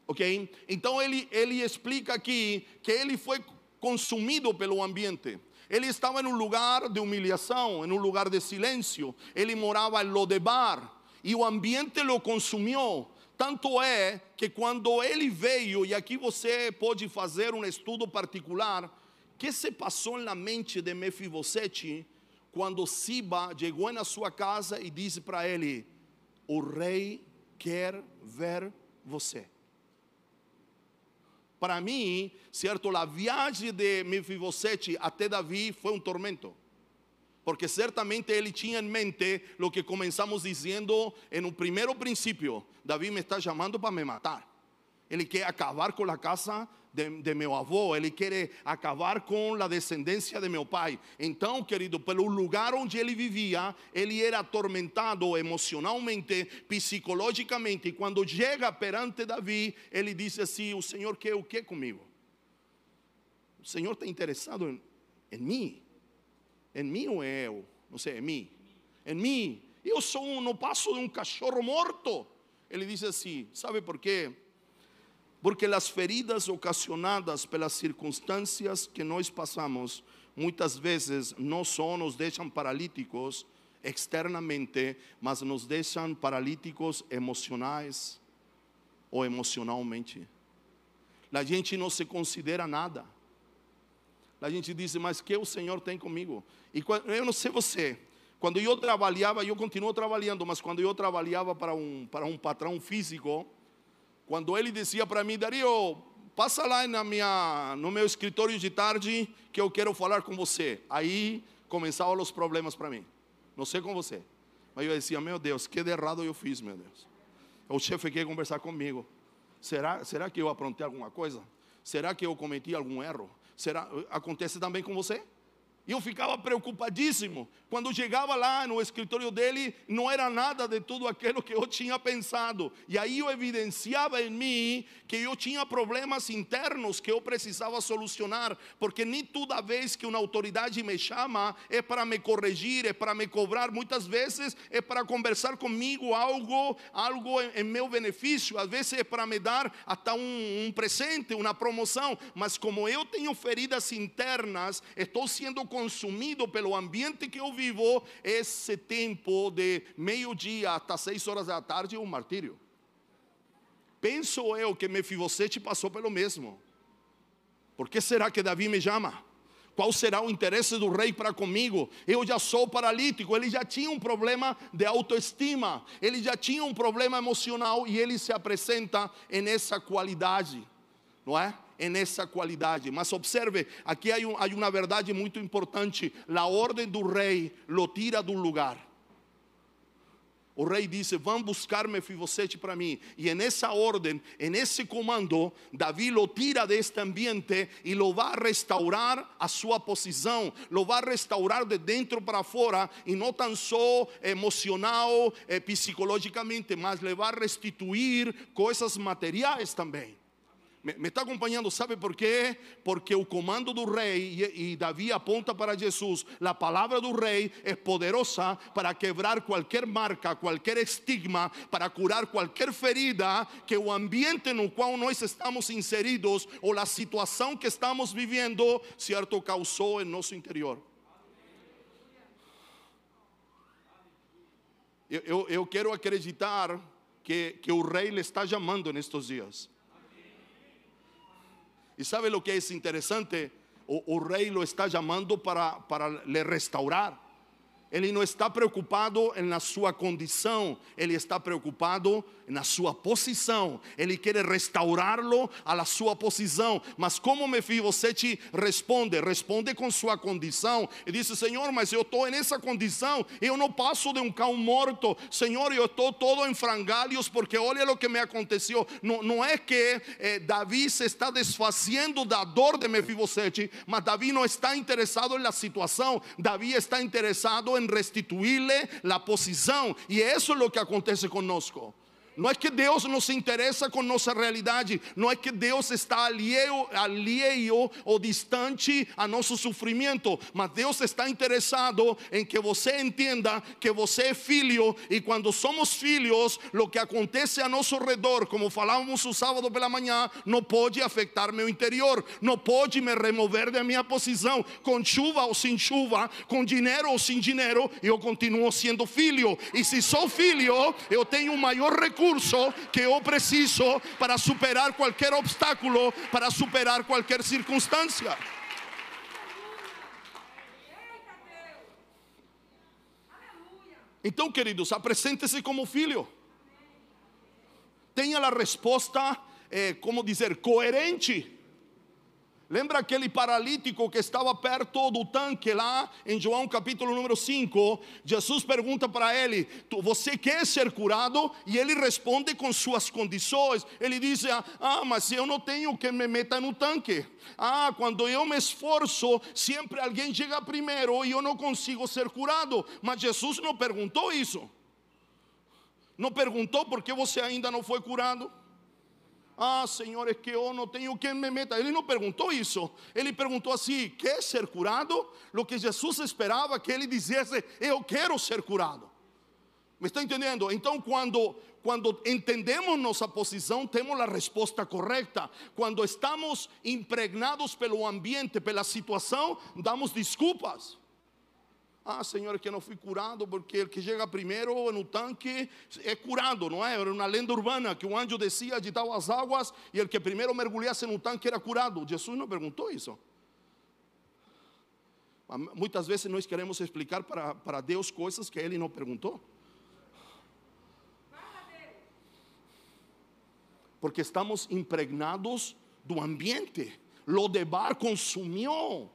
Ok? Então ele, ele explica aqui que ele foi consumido pelo ambiente. Ele estava em um lugar de humilhação, em um lugar de silêncio. Ele morava em Lodebar e o ambiente o consumiu. Tanto é que quando ele veio, e aqui você pode fazer um estudo particular, que se passou na mente de Mefibosete quando Siba chegou na sua casa e disse para ele: O rei quer ver você. Para mim, certo, a viagem de Mefibosete até Davi foi um tormento. Porque certamente ele tinha em mente o que começamos dizendo no primeiro princípio: Davi me está chamando para me matar. Ele quer acabar com a casa de, de, meu avô, ele quer acabar com a descendência de meu pai. Então, querido, pelo lugar onde ele vivia, ele era atormentado emocionalmente, psicologicamente. E quando chega perante Davi, ele diz assim: O Senhor quer o que comigo? O Senhor está interessado em, em mim? Em mim ou é eu? Não sei, em mim. Em mim. Eu sou um, não passo de um cachorro morto. Ele diz assim: Sabe por quê? Porque as feridas ocasionadas pelas circunstâncias que nós passamos, muitas vezes não só nos deixam paralíticos externamente, mas nos deixam paralíticos emocionais ou emocionalmente. A gente não se considera nada. A gente diz, mas que o Senhor tem comigo? E eu não sei você, quando eu trabalhava, eu continuo trabalhando, mas quando eu trabalhava para um, para um patrão físico, quando ele dizia para mim, Dario, passa lá na minha, no meu escritório de tarde que eu quero falar com você. Aí começavam os problemas para mim. Não sei com você. Mas eu dizia, meu Deus, que de errado eu fiz, meu Deus. O chefe quer conversar comigo. Será, será que eu aprontei alguma coisa? Será que eu cometi algum erro? Será, acontece também com você? E eu ficava preocupadíssimo. Quando chegava lá no escritório dele, não era nada de tudo aquilo que eu tinha pensado. E aí eu evidenciava em mim que eu tinha problemas internos que eu precisava solucionar, porque nem toda vez que uma autoridade me chama é para me corrigir, é para me cobrar, muitas vezes é para conversar comigo algo, algo em, meu benefício, às vezes é para me dar até um, um presente, uma promoção, mas como eu tenho feridas internas, estou sendo consumido pelo ambiente que eu vivo, esse tempo de meio-dia até seis horas da tarde um martírio. Penso eu que Mefibosete passou pelo mesmo. Por que será que Davi me chama? Qual será o interesse do rei para comigo? Eu já sou paralítico. Ele já tinha um problema de autoestima, ele já tinha um problema emocional e ele se apresenta nessa qualidade, não é? nessa qualidade. Mas observe, aqui há, um, uma verdade muito importante: a ordem do rei lo tira do lugar. O rei disse: Vão buscar Mefibosete para mim. E nessa ordem, nesse comando, Davi lo tira deste ambiente e lo vai restaurar a sua posição, lo vai restaurar de dentro para fora, e não tão só emocional, eh, psicologicamente, mas le vai restituir coisas materiais também. Me, está acompanhando, sabe por quê? Porque o comando do rei, e, e Davi aponta para Jesus, a palavra do rei é poderosa para quebrar qualquer marca, qualquer estigma, para curar qualquer ferida que o ambiente no qual nós estamos inseridos ou a situação que estamos vivendo, certo, causou em nosso interior. Eu, eu, eu quero acreditar que, que o rei lhe está chamando nestes dias. Y sabe lo que es interesante? O, rey lo está llamando para, para le restaurar. Ele não está preocupado na sua condição, ele está preocupado na sua posição. Ele quer restaurá-lo à sua posição. Mas como Mefibosete responde? Responde com sua condição. E diz: Senhor, mas eu estou nessa condição. Eu não passo de um cão morto. Senhor, eu estou todo em frangalhos porque olha o que me aconteceu. Não, não é que eh, Davi se está desfazendo da dor de Mefibosete, mas Davi não está interessado na situação. Davi está interessado em en restituirle la posición. Y eso es lo que acontece conosco. Não é que Deus não se interessa com nossa realidade, não é que Deus está alheio, alheio ou distante a nosso sofrimento, mas Deus está interessado em que você entenda que você é filho e quando somos filhos, o que acontece a nosso redor, como falávamos o sábado pela manhã, não pode afetar meu interior, não pode me remover da minha posição, com chuva ou sem chuva, com dinheiro ou sem dinheiro, eu continuo sendo filho, e se sou filho, eu tenho um maior recurso recurso que yo preciso para superar cualquier obstáculo, para superar cualquier circunstancia. Então, queridos, apresente-se como filho. Tenha a resposta, eh, como dizer, coerente Lembra aquele paralítico que estava perto do tanque lá em João capítulo número 5? Jesus pergunta para ele: Você quer ser curado? E ele responde com suas condições. Ele diz: Ah, mas eu não tenho que me meta no tanque. Ah, quando eu me esforço, sempre alguém chega primeiro e eu não consigo ser curado. Mas Jesus não perguntou isso. Não perguntou porque você ainda não foi curado. Ah, Senhor, é que eu não tenho quem me meta. Ele não perguntou isso. Ele perguntou assim: quer ser curado? O que Jesus esperava que ele dissesse: eu quero ser curado. Me está entendendo? Então, quando, quando entendemos nossa posição, temos a resposta correta. Quando estamos impregnados pelo ambiente, pela situação, damos desculpas. Ah, Senhor, que não fui curado porque o que chega primeiro no tanque é curado, não é? Era uma lenda urbana que o anjo descia, agitava as águas e o que primeiro mergulhasse no tanque era curado. Jesus não perguntou isso. Muitas vezes nós queremos explicar para, para Deus coisas que Ele não perguntou. Porque estamos impregnados do ambiente. Lo de bar consumiu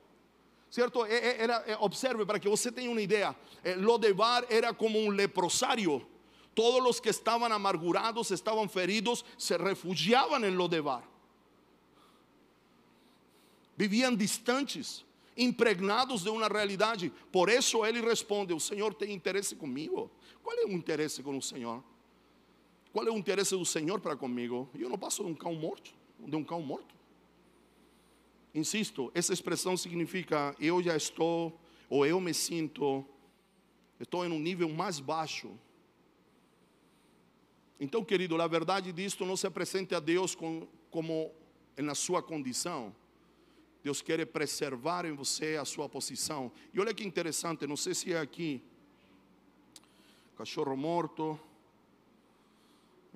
¿Cierto? E, e, era, e, observe para que você tenha uma ideia. Lodebar era como um leprosario. Todos los que estaban amargurados, estaban feridos, se refugiaban en Lodebar. Vivían distantes. impregnados de uma realidade. Por isso ele responde: O Senhor tem interesse comigo. Qual é o interesse com o Senhor? Qual é o interesse do Senhor para comigo? Eu não passo de um cão de um cão morto. Insisto, essa expressão significa eu já estou, ou eu me sinto, estou em um nível mais baixo. Então, querido, a verdade disto não se apresente a Deus com, como na sua condição. Deus quer preservar em você a sua posição. E olha que interessante, não sei se é aqui. Cachorro morto.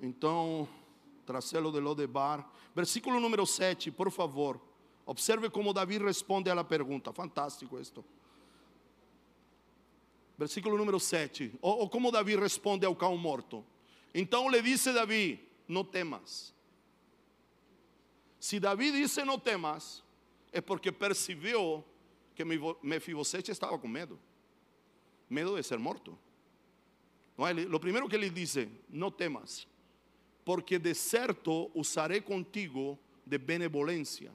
Então, tracelo de Lodebar. Versículo número 7, por favor. Observe como Davi responde à pergunta. Fantástico isto. Versículo número 7. Ou, ou como Davi responde ao cão morto. Então lhe disse Davi: Não temas. Se Davi disse não temas, é porque percebeu que Mefibosete estava com medo. Medo de ser morto. Não é? Lo primeiro que ele diz: Não temas, porque de certo usarei contigo de benevolência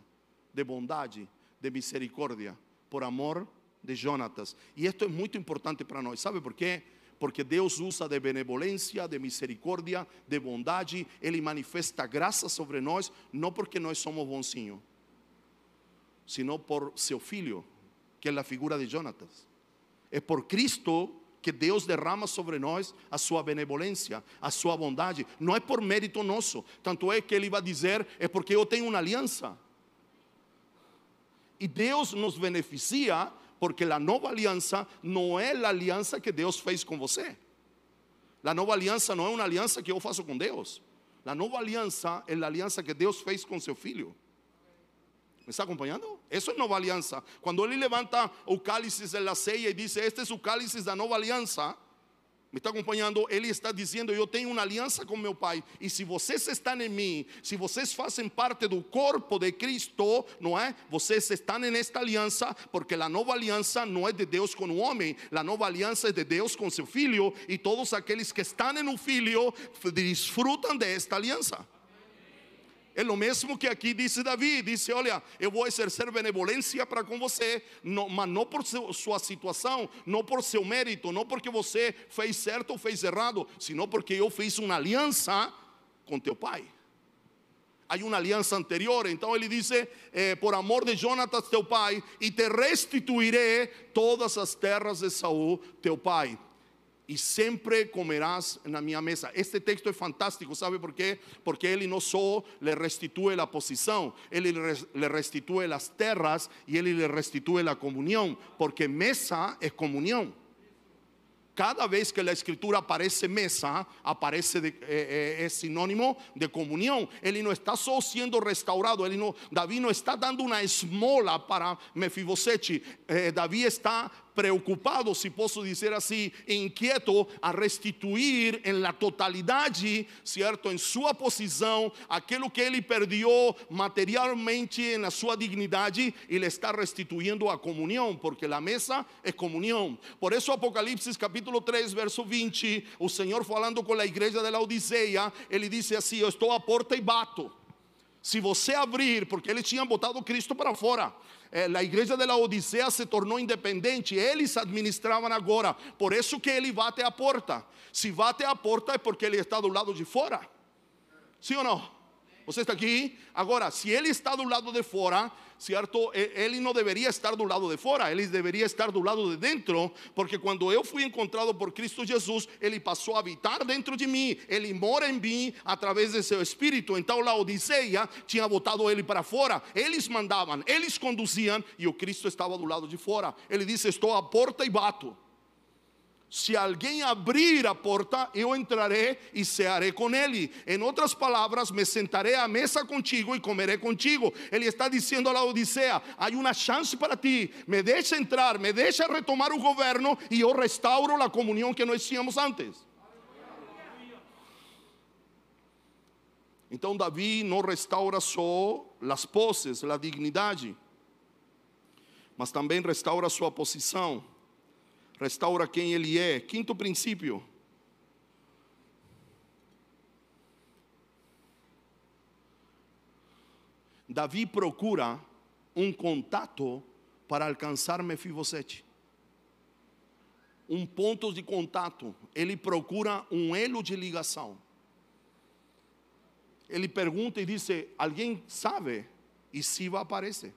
de bondade, de misericórdia, por amor de Jonatas. E isto é muito importante para nós. Sabe por quê? Porque Deus usa de benevolência, de misericórdia, de bondade. Ele manifesta graça sobre nós, não porque nós somos bonzinhos, sino por seu filho, que é a figura de Jonatas. É por Cristo que Deus derrama sobre nós a sua benevolência, a sua bondade. Não é por mérito nosso. Tanto é que ele vai dizer: é porque eu tenho uma aliança. E Deus nos beneficia porque a nova aliança não é a aliança que Deus fez com você. A nova aliança não é uma aliança que eu faço com Deus. A nova aliança é a aliança que Deus fez com seu filho. ¿Me está acompanhando? Isso é nova aliança. Quando ele levanta o cálice da ceia e diz: Este é o cálice da nova aliança me está acompanhando? Ele está dizendo: Eu tenho uma aliança com meu Pai, e se vocês estão em mim, se vocês fazem parte do corpo de Cristo, não é? Vocês estão nesta aliança, porque a nova aliança não é de Deus com o homem, a nova aliança é de Deus com seu filho, e todos aqueles que estão no filho desfrutam desta aliança. É o mesmo que aqui disse Davi: disse, olha, eu vou exercer benevolência para com você, não, mas não por seu, sua situação, não por seu mérito, não porque você fez certo ou fez errado, sino porque eu fiz uma aliança com teu pai. Há uma aliança anterior, então ele diz: eh, por amor de Jonatas, teu pai, e te restituirei todas as terras de Saul, teu pai e sempre comerás na minha mesa. Este texto é fantástico, sabe por quê? Porque ele não só lhe restitui a posição, ele lhe restitui as terras e ele lhe restitui a comunhão, porque mesa é comunhão. Cada vez que a escritura aparece mesa, aparece de, é, é, sinônimo de comunhão. Ele não está só sendo restaurado, ele não, Davi não está dando uma esmola para Mefibosete. Eh, Davi está preocupado, se posso dizer assim, inquieto a restituir em la totalidade, certo, em sua posição, aquilo que ele perdeu materialmente na sua dignidade, ele está restituindo a comunhão, porque a mesa é comunhão. Por isso, Apocalipse capítulo 3, verso 20, o Senhor falando com a igreja de Laodiceia, ele disse assim: Eu estou à porta e bato. Se você abrir, porque ele tinha botado Cristo para fora, eh, a igreja de la Odisseia se tornou independente, eles administravam agora, por isso que ele bate a porta. Se bate a porta é porque ele está do lado de fora. Sim ou não? Você está aqui? Agora, se ele está do lado de fora, certo? Ele não deveria estar do lado de fora, ele deveria estar do lado de dentro, porque quando eu fui encontrado por Cristo Jesus, ele passou a habitar dentro de mim, ele mora em mim através de seu espírito. Então, a Odisseia tinha botado ele para fora, eles mandavam, eles conduziam e o Cristo estava do lado de fora. Ele disse: Estou à porta e bato. Se alguém abrir a porta, eu entrarei e cearei com ele. Em outras palavras, me sentarei à mesa contigo e comerei contigo. Ele está dizendo a Odisseia: há uma chance para ti. Me deixa entrar, me deixa retomar o governo e eu restauro a comunhão que nós tínhamos antes. Então, Davi não restaura só as poses, a dignidade, mas também restaura sua posição restaura quem ele é. Quinto princípio. Davi procura um contato para alcançar Mefibosete. Um ponto de contato, ele procura um elo de ligação. Ele pergunta e diz: Alguém sabe? E Siba aparece.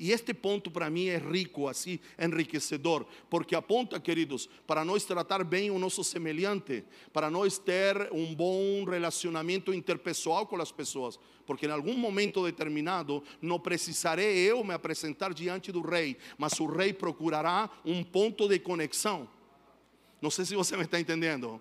E este ponto para mim é rico, assim, enriquecedor, porque aponta, queridos, para nós tratar bem o nosso semelhante, para nós ter um bom relacionamento interpessoal com as pessoas, porque em algum momento determinado não precisarei eu me apresentar diante do rei, mas o rei procurará um ponto de conexão. Não sei se você me está entendendo.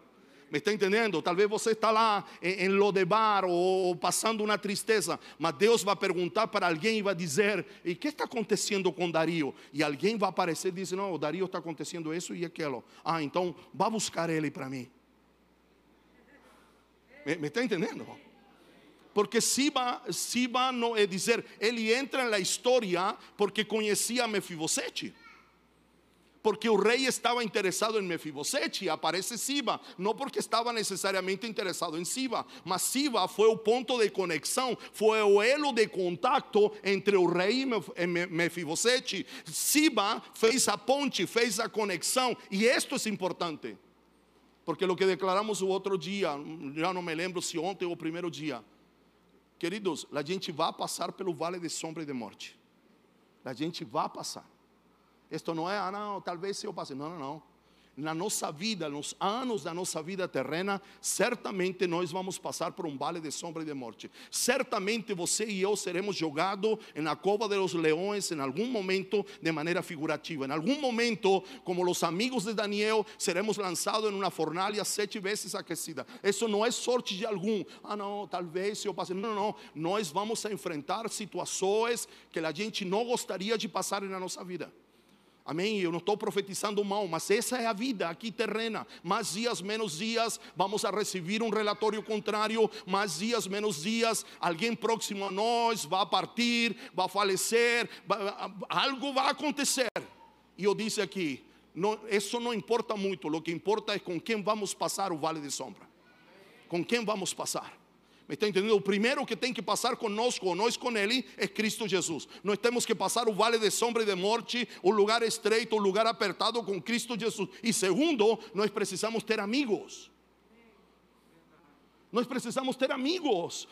Me está entendendo? Talvez você está lá em, em Lodebar ou, ou, passando uma tristeza, mas Deus vai perguntar para alguém e vai dizer: E que está acontecendo com Dario? E alguém vai aparecer e dizer: Não, Dario está acontecendo isso e aquilo. Ah, então vá buscar ele para mim. Me, me está entendendo? Porque Siba, Siba não é dizer, ele entra na história porque conhecia Mefibosete porque o rei estava interessado em Mefibosete aparece Siba, não porque estava necessariamente interessado em Siba, mas Siba foi o ponto de conexão, foi o elo de contato entre o rei e Mefibosete. Siba fez a ponte, fez a conexão, e isto é importante, porque o que declaramos o outro dia, já não me lembro se ontem ou o primeiro dia, queridos, a gente vai passar pelo vale de sombra e de morte, a gente vai passar. Isto não é, ah, não, talvez eu passe. Não, não, não. Na nossa vida, nos anos da nossa vida terrena, certamente nós vamos passar por um vale de sombra e de morte. Certamente você e eu seremos jogados na cova dos leões em algum momento de maneira figurativa. Em algum momento, como os amigos de Daniel, seremos lançados em uma fornalha sete vezes aquecida. Isso não é sorte de algum. Ah, não, talvez eu passe. Não, não. Nós vamos enfrentar situações que a gente não gostaria de passar na nossa vida. Amém? Eu não estou profetizando mal, mas essa é a vida aqui terrena. Mais dias, menos dias, vamos a receber um relatório contrário. Mais dias, menos dias, alguém próximo a nós vai partir, vai falecer, vai, algo vai acontecer. E eu disse aqui: não, isso não importa muito, o que importa é com quem vamos passar o vale de sombra. Com quem vamos passar. ¿Me está entendendo? O primeiro que tem que passar conosco, nós com Ele, é Cristo Jesus. Nós temos que passar o vale de sombra e de morte, o lugar estreito, o lugar apertado com Cristo Jesus. E segundo, nós precisamos amigos. Nós precisamos ter amigos.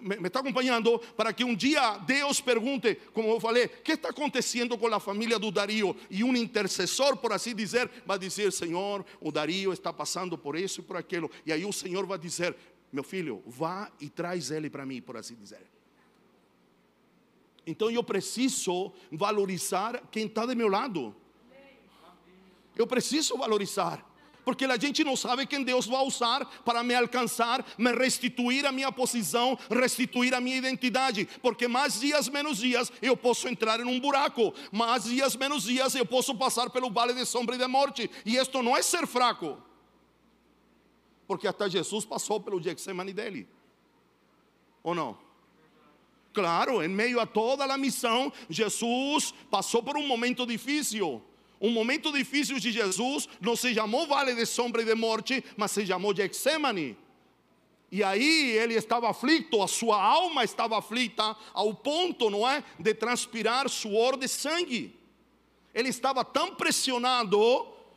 Me está acompanhando? Para que um dia Deus pergunte, como eu falei, o que está acontecendo com a família do Dario? E um intercessor, por assim dizer, vai dizer: Senhor, o Dario está passando por isso e por aquilo. E aí o Senhor vai dizer: meu filho, vá e traz ele para mim, por assim dizer. Então eu preciso valorizar quem está do meu lado. Eu preciso valorizar. Porque a gente não sabe quem Deus vai usar para me alcançar, me restituir a minha posição, restituir a minha identidade. Porque mais dias, menos dias, eu posso entrar em um buraco. Mais dias, menos dias, eu posso passar pelo vale de sombra e de morte. E isto não é ser fraco porque até Jesus passou pelo Getsemane dele. Ou não? Claro, em meio a toda a missão, Jesus passou por um momento difícil. Um momento difícil de Jesus não se chamou vale de sombra e de morte, mas se chamou Getsemane. E aí ele estava aflito, a sua alma estava aflita, ao ponto, não é, de transpirar suor de sangue. Ele estava tão pressionado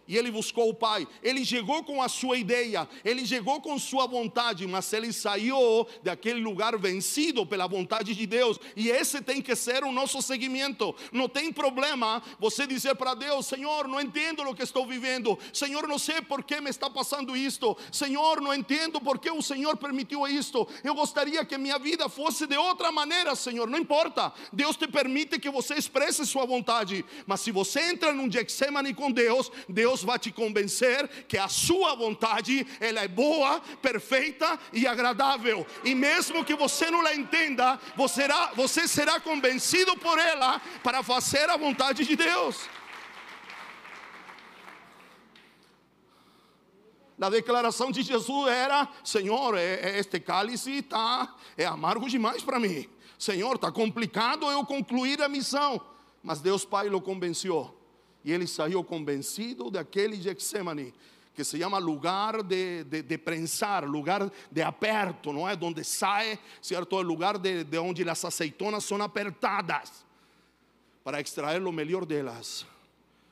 e ele buscou o Pai. Ele chegou com a sua ideia, ele chegou com sua vontade, mas ele saiu daquele lugar vencido pela vontade de Deus. E esse tem que ser o nosso seguimento. Não tem problema você dizer para Deus: Senhor, não entendo o que estou vivendo. Senhor, não sei por que me está passando isto. Senhor, não entendo por que o Senhor permitiu isto. Eu gostaria que minha vida fosse de outra maneira, Senhor. Não importa. Deus te permite que você expresse sua vontade. Mas se você entra num Getsemane com Deus, Deus Deus vai te convencer que a sua vontade ela é boa, perfeita e agradável. E mesmo que você não a entenda, você será, você será convencido por ela para fazer a vontade de Deus. A declaração de Jesus era: Senhor, é, é, este cálice está é amargo demais para mim. Senhor, está complicado eu concluir a missão. Mas Deus Pai o convenceu e ele saiu convencido daquele Getsemane, que se chama lugar de, de, de, prensar, lugar de aperto, não é? Onde sai, certo? O lugar de, de onde as azeitonas são apertadas para extrair lo melhor delas.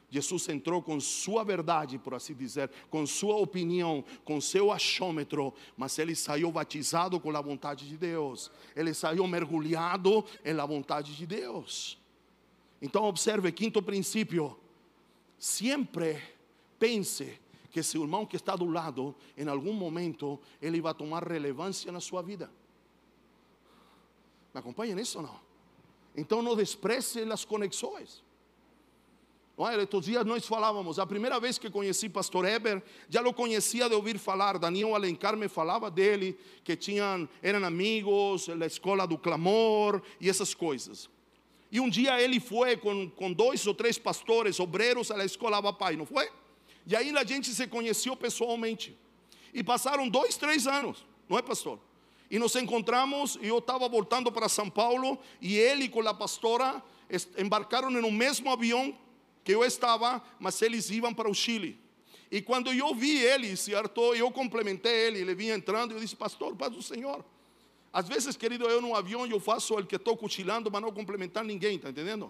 Jesus entrou com sua verdade, por assim dizer, com sua opinião, com seu achômetro, mas ele saiu batizado com a vontade de Deus, ele saiu mergulhado na vontade de Deus. Então, observe, quinto princípio: sempre pense que esse irmão que está do lado, em algum momento, ele vai tomar relevância na sua vida. ¿Me acompanha nisso ou não? Então, não despreze as conexões. Olha, estes dias nós falávamos, a primeira vez que conheci pastor Eber, já lo conhecia de ouvir falar, Daniel Alencar me falava dele, que tinham, eram amigos, na escola do clamor e essas coisas. E um dia ele foi com, com dois ou três pastores, obreiros, à escola Papai, não foi? E aí a gente se conheceu pessoalmente. E passaram dois, três anos, não é pastor? E nos encontramos, e eu estava voltando para São Paulo, e ele com a pastora embarcaram no mesmo avião que eu estava, mas eles iam para o Chile. E quando eu vi ele, certo, eu complementei ele, ele vinha entrando, eu disse, pastor, paz do Senhor. Às vezes, querido, eu no avião, eu faço o que estou cochilando, mas não complementar ninguém, está entendendo?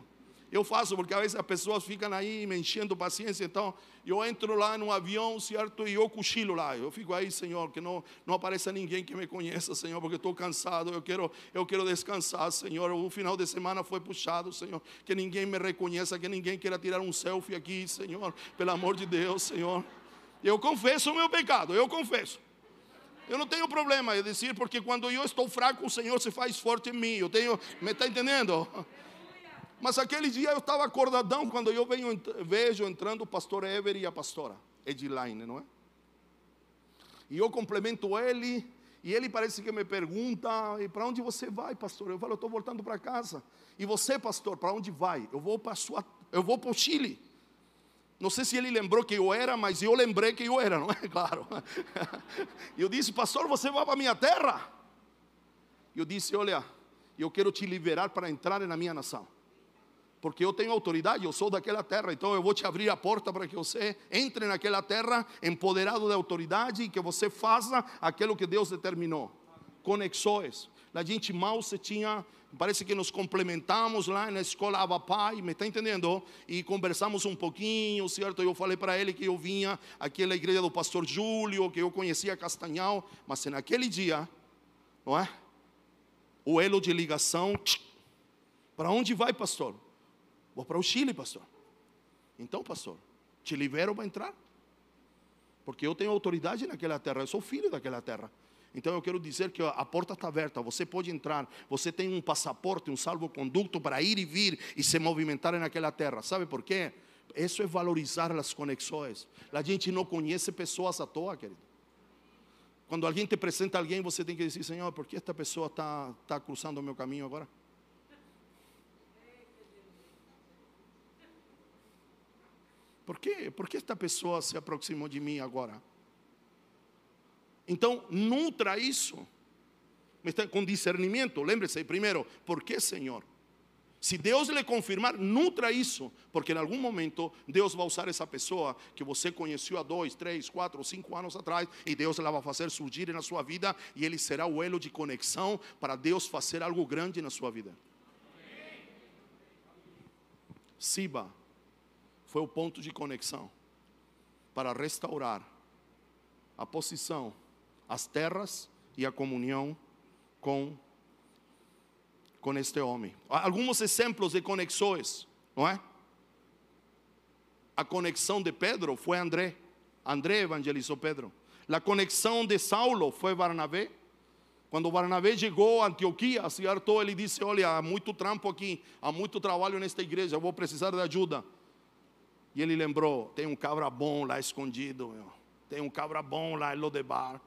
Eu faço porque às vezes as pessoas ficam aí me enchendo paciência. Então, eu entro lá no avião, certo? E eu cochilo lá. Eu fico aí, Senhor, que não, não apareça ninguém que me conheça, Senhor, porque estou cansado. Eu quero, eu quero descansar, Senhor. O final de semana foi puxado, Senhor. Que ninguém me reconheça, que ninguém queira tirar um selfie aqui, Senhor. Pelo amor de Deus, Senhor. Eu confesso o meu pecado, eu confesso. Eu não tenho problema em dizer, porque quando eu estou fraco, o Senhor se faz forte em mim. Eu tenho, me está entendendo? Mas aquele dia eu estava acordadão quando eu venho, vejo entrando o pastor Ever e a pastora Edilaine, não é? E eu complemento ele, e ele parece que me pergunta: e para onde você vai, pastor? Eu falo: eu estou voltando para casa. E você, pastor, para onde vai? Eu vou para eu vou para o Chile. Não sei se ele lembrou que eu era, mas eu lembrei que eu era, não é? <laughs> Claro. Eu disse, pastor, você vai para a minha terra? Eu disse, olha, eu quero te liberar para entrar na minha nação porque eu tenho autoridade, eu sou daquela terra, então eu vou te abrir a porta para que você entre naquela terra empoderado de autoridade e que você faça aquilo que Deus determinou. Conexões. A gente mal se tinha, parece que nos complementamos lá na escola Abapai, me está entendendo? E conversamos um pouquinho, certo? Eu falei para ele que eu vinha aqui na igreja do pastor Júlio, que eu conhecia Castanhal, mas naquele dia, não é? O elo de ligação, para onde vai, pastor? Vou para o Chile, pastor. Então, pastor, te libero para entrar. Porque eu tenho autoridade naquela terra, eu sou filho daquela terra. Então eu quero dizer que a porta está aberta, você pode entrar, você tem um passaporte, um salvo-conduto para ir e vir e se movimentar naquela terra. Sabe por quê? Isso é valorizar as conexões. A gente não conhece pessoas à toa, querido. Quando alguém te apresenta alguém, você tem que dizer, Senhor, por que esta pessoa está tá cruzando o meu caminho agora? Por quê? Por que esta pessoa se aproximou de mim agora? Então, nutra isso com discernimento. Lembre-se, primeiro, por que, Senhor? Se Deus lhe confirmar, nutra isso, porque em algum momento Deus vai usar essa pessoa que você conheceu há dois, três, quatro, cinco anos atrás, e Deus ela vai fazer surgir na sua vida, e ele será o elo de conexão para Deus fazer algo grande na sua vida. Siba foi o ponto de conexão para restaurar a posição, as terras e a comunhão com com este homem. Alguns exemplos de conexões, não é? A conexão de Pedro foi André. André evangelizou Pedro. A conexão de Saulo foi Barnabé. Quando Barnabé chegou a Antioquia, certo? Ele disse: Olha, há muito trampo aqui, há muito trabalho nesta igreja, vou precisar de ajuda. E ele lembrou: tem um cabra bom lá escondido, meu. tem um cabra bom lá em Lodebar,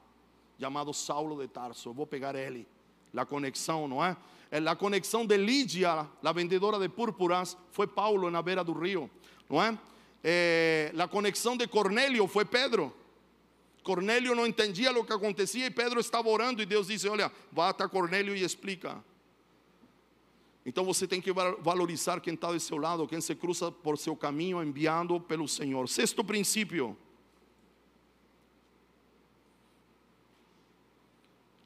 chamado Saulo de Tarso. Eu vou pegar ele. A conexão, não é? A conexão de Lídia, a vendedora de púrpuras, foi Paulo na beira do rio, não é? é a conexão de Cornélio foi Pedro. Cornélio não entendia o que acontecia e Pedro estava orando e Deus disse: Olha, vá até Cornélio e explica. Então você tem que valorizar quem está do seu lado, quem se cruza por seu caminho enviado pelo Senhor. Sexto princípio.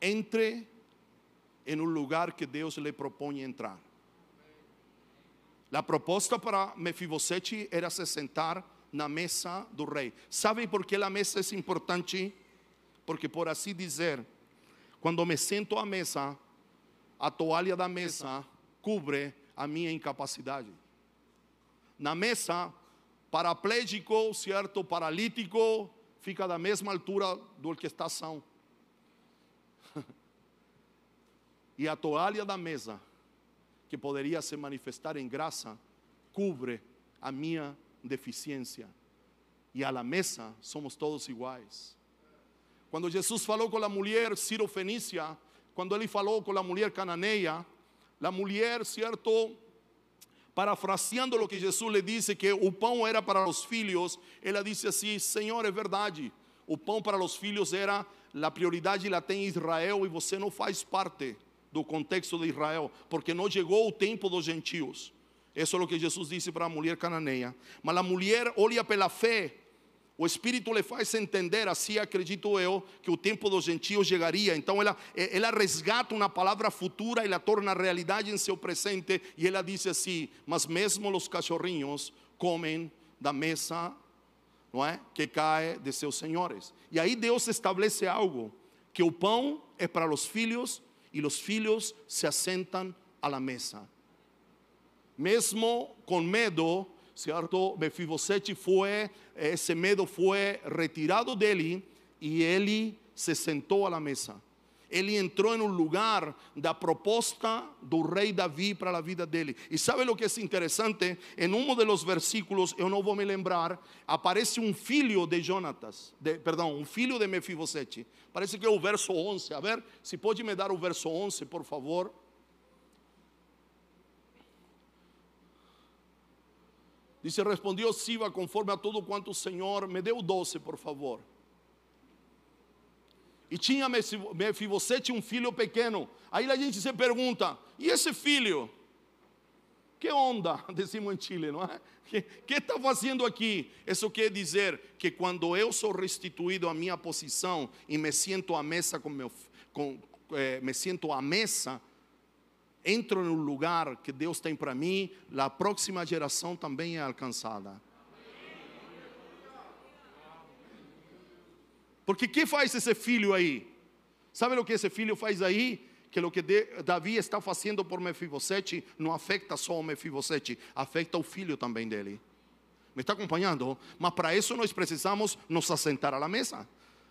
Entre em um lugar que Deus lhe propõe entrar. A proposta para Mefibosete era se sentar na mesa do rei. Sabe por que a mesa é importante? Porque, por assim dizer, quando me sento à mesa, a toalha da mesa cubre a minha incapacidade. Na mesa, paraplégico, certo, paralítico, fica da mesma altura do que está são. E a toalha da mesa, que poderia se manifestar em graça, cubre a minha deficiência. E a la mesa somos todos iguais. Quando Jesus falou com a mulher Ciro Fenícia, quando ele falou com a mulher cananeia, a mulher, certo, parafraseando o que Jesus lhe disse, que o pão era para os filhos, ela disse assim: Senhor, é verdade, o pão para os filhos era a prioridade, la tem Israel e você não faz parte do contexto de Israel, porque não chegou o tempo dos gentios. Isso é o que Jesus disse para a mulher cananeia. Mas a mulher olha pela fé o Espírito lhe faz entender, assim acredito eu, que o tempo dos gentios chegaria. Então ela, ela resgata uma palavra futura e la torna realidade em seu presente. E ela diz assim: Mas mesmo os cachorrinhos comem da mesa não é? que cai de seus senhores. E aí Deus estabelece algo: que o pão é para os filhos e os filhos se assentam à la mesa. Mesmo com medo, certo? Mefibosete foi, esse medo foi retirado dele e ele se sentou à mesa. Ele entrou um lugar da proposta do rei Davi para a vida dele. E sabe o que é interessante? Em um dos versículos, eu não vou me lembrar, aparece um filho de Jonatas, de, perdão, um filho de Mefibosete. Parece que é o verso 11. A ver, se pode me dar o verso 11, por favor. Dice, respondió Siba conforme a todo quanto o Senhor me deu doce, por favor. E tinha Mefibosete um filho pequeno. Aí a gente se pergunta: e esse filho? Que onda, <laughs> decimos em Chile, não é? Que está fazendo aqui? Isso quer dizer que quando eu sou restituído à minha posição e me sinto à mesa com meu, com, eh, me sinto à mesa entro no lugar que Deus tem para mim, a próxima geração também é alcançada. Porque que faz esse filho aí? Sabe o que esse filho faz aí? Que o que Davi está fazendo por Mefibosete não afeta só o Mefibosete, afeta o filho também dele. Me está acompanhando? Mas para isso nós precisamos nos assentar à mesa.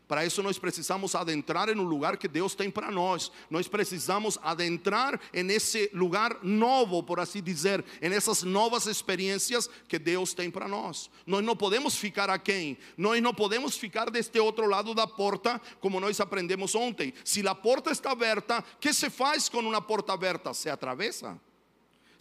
Para isso nós precisamos adentrar em um lugar que Deus tem para nós. Nós precisamos adentrar em esse lugar novo, por assim dizer, em essas novas experiências que Deus tem para nós. Nós não podemos ficar aquém. Nós não podemos ficar deste outro lado da porta, como nós aprendemos ontem. Se a porta está aberta, que se faz com uma porta aberta? Se atravessa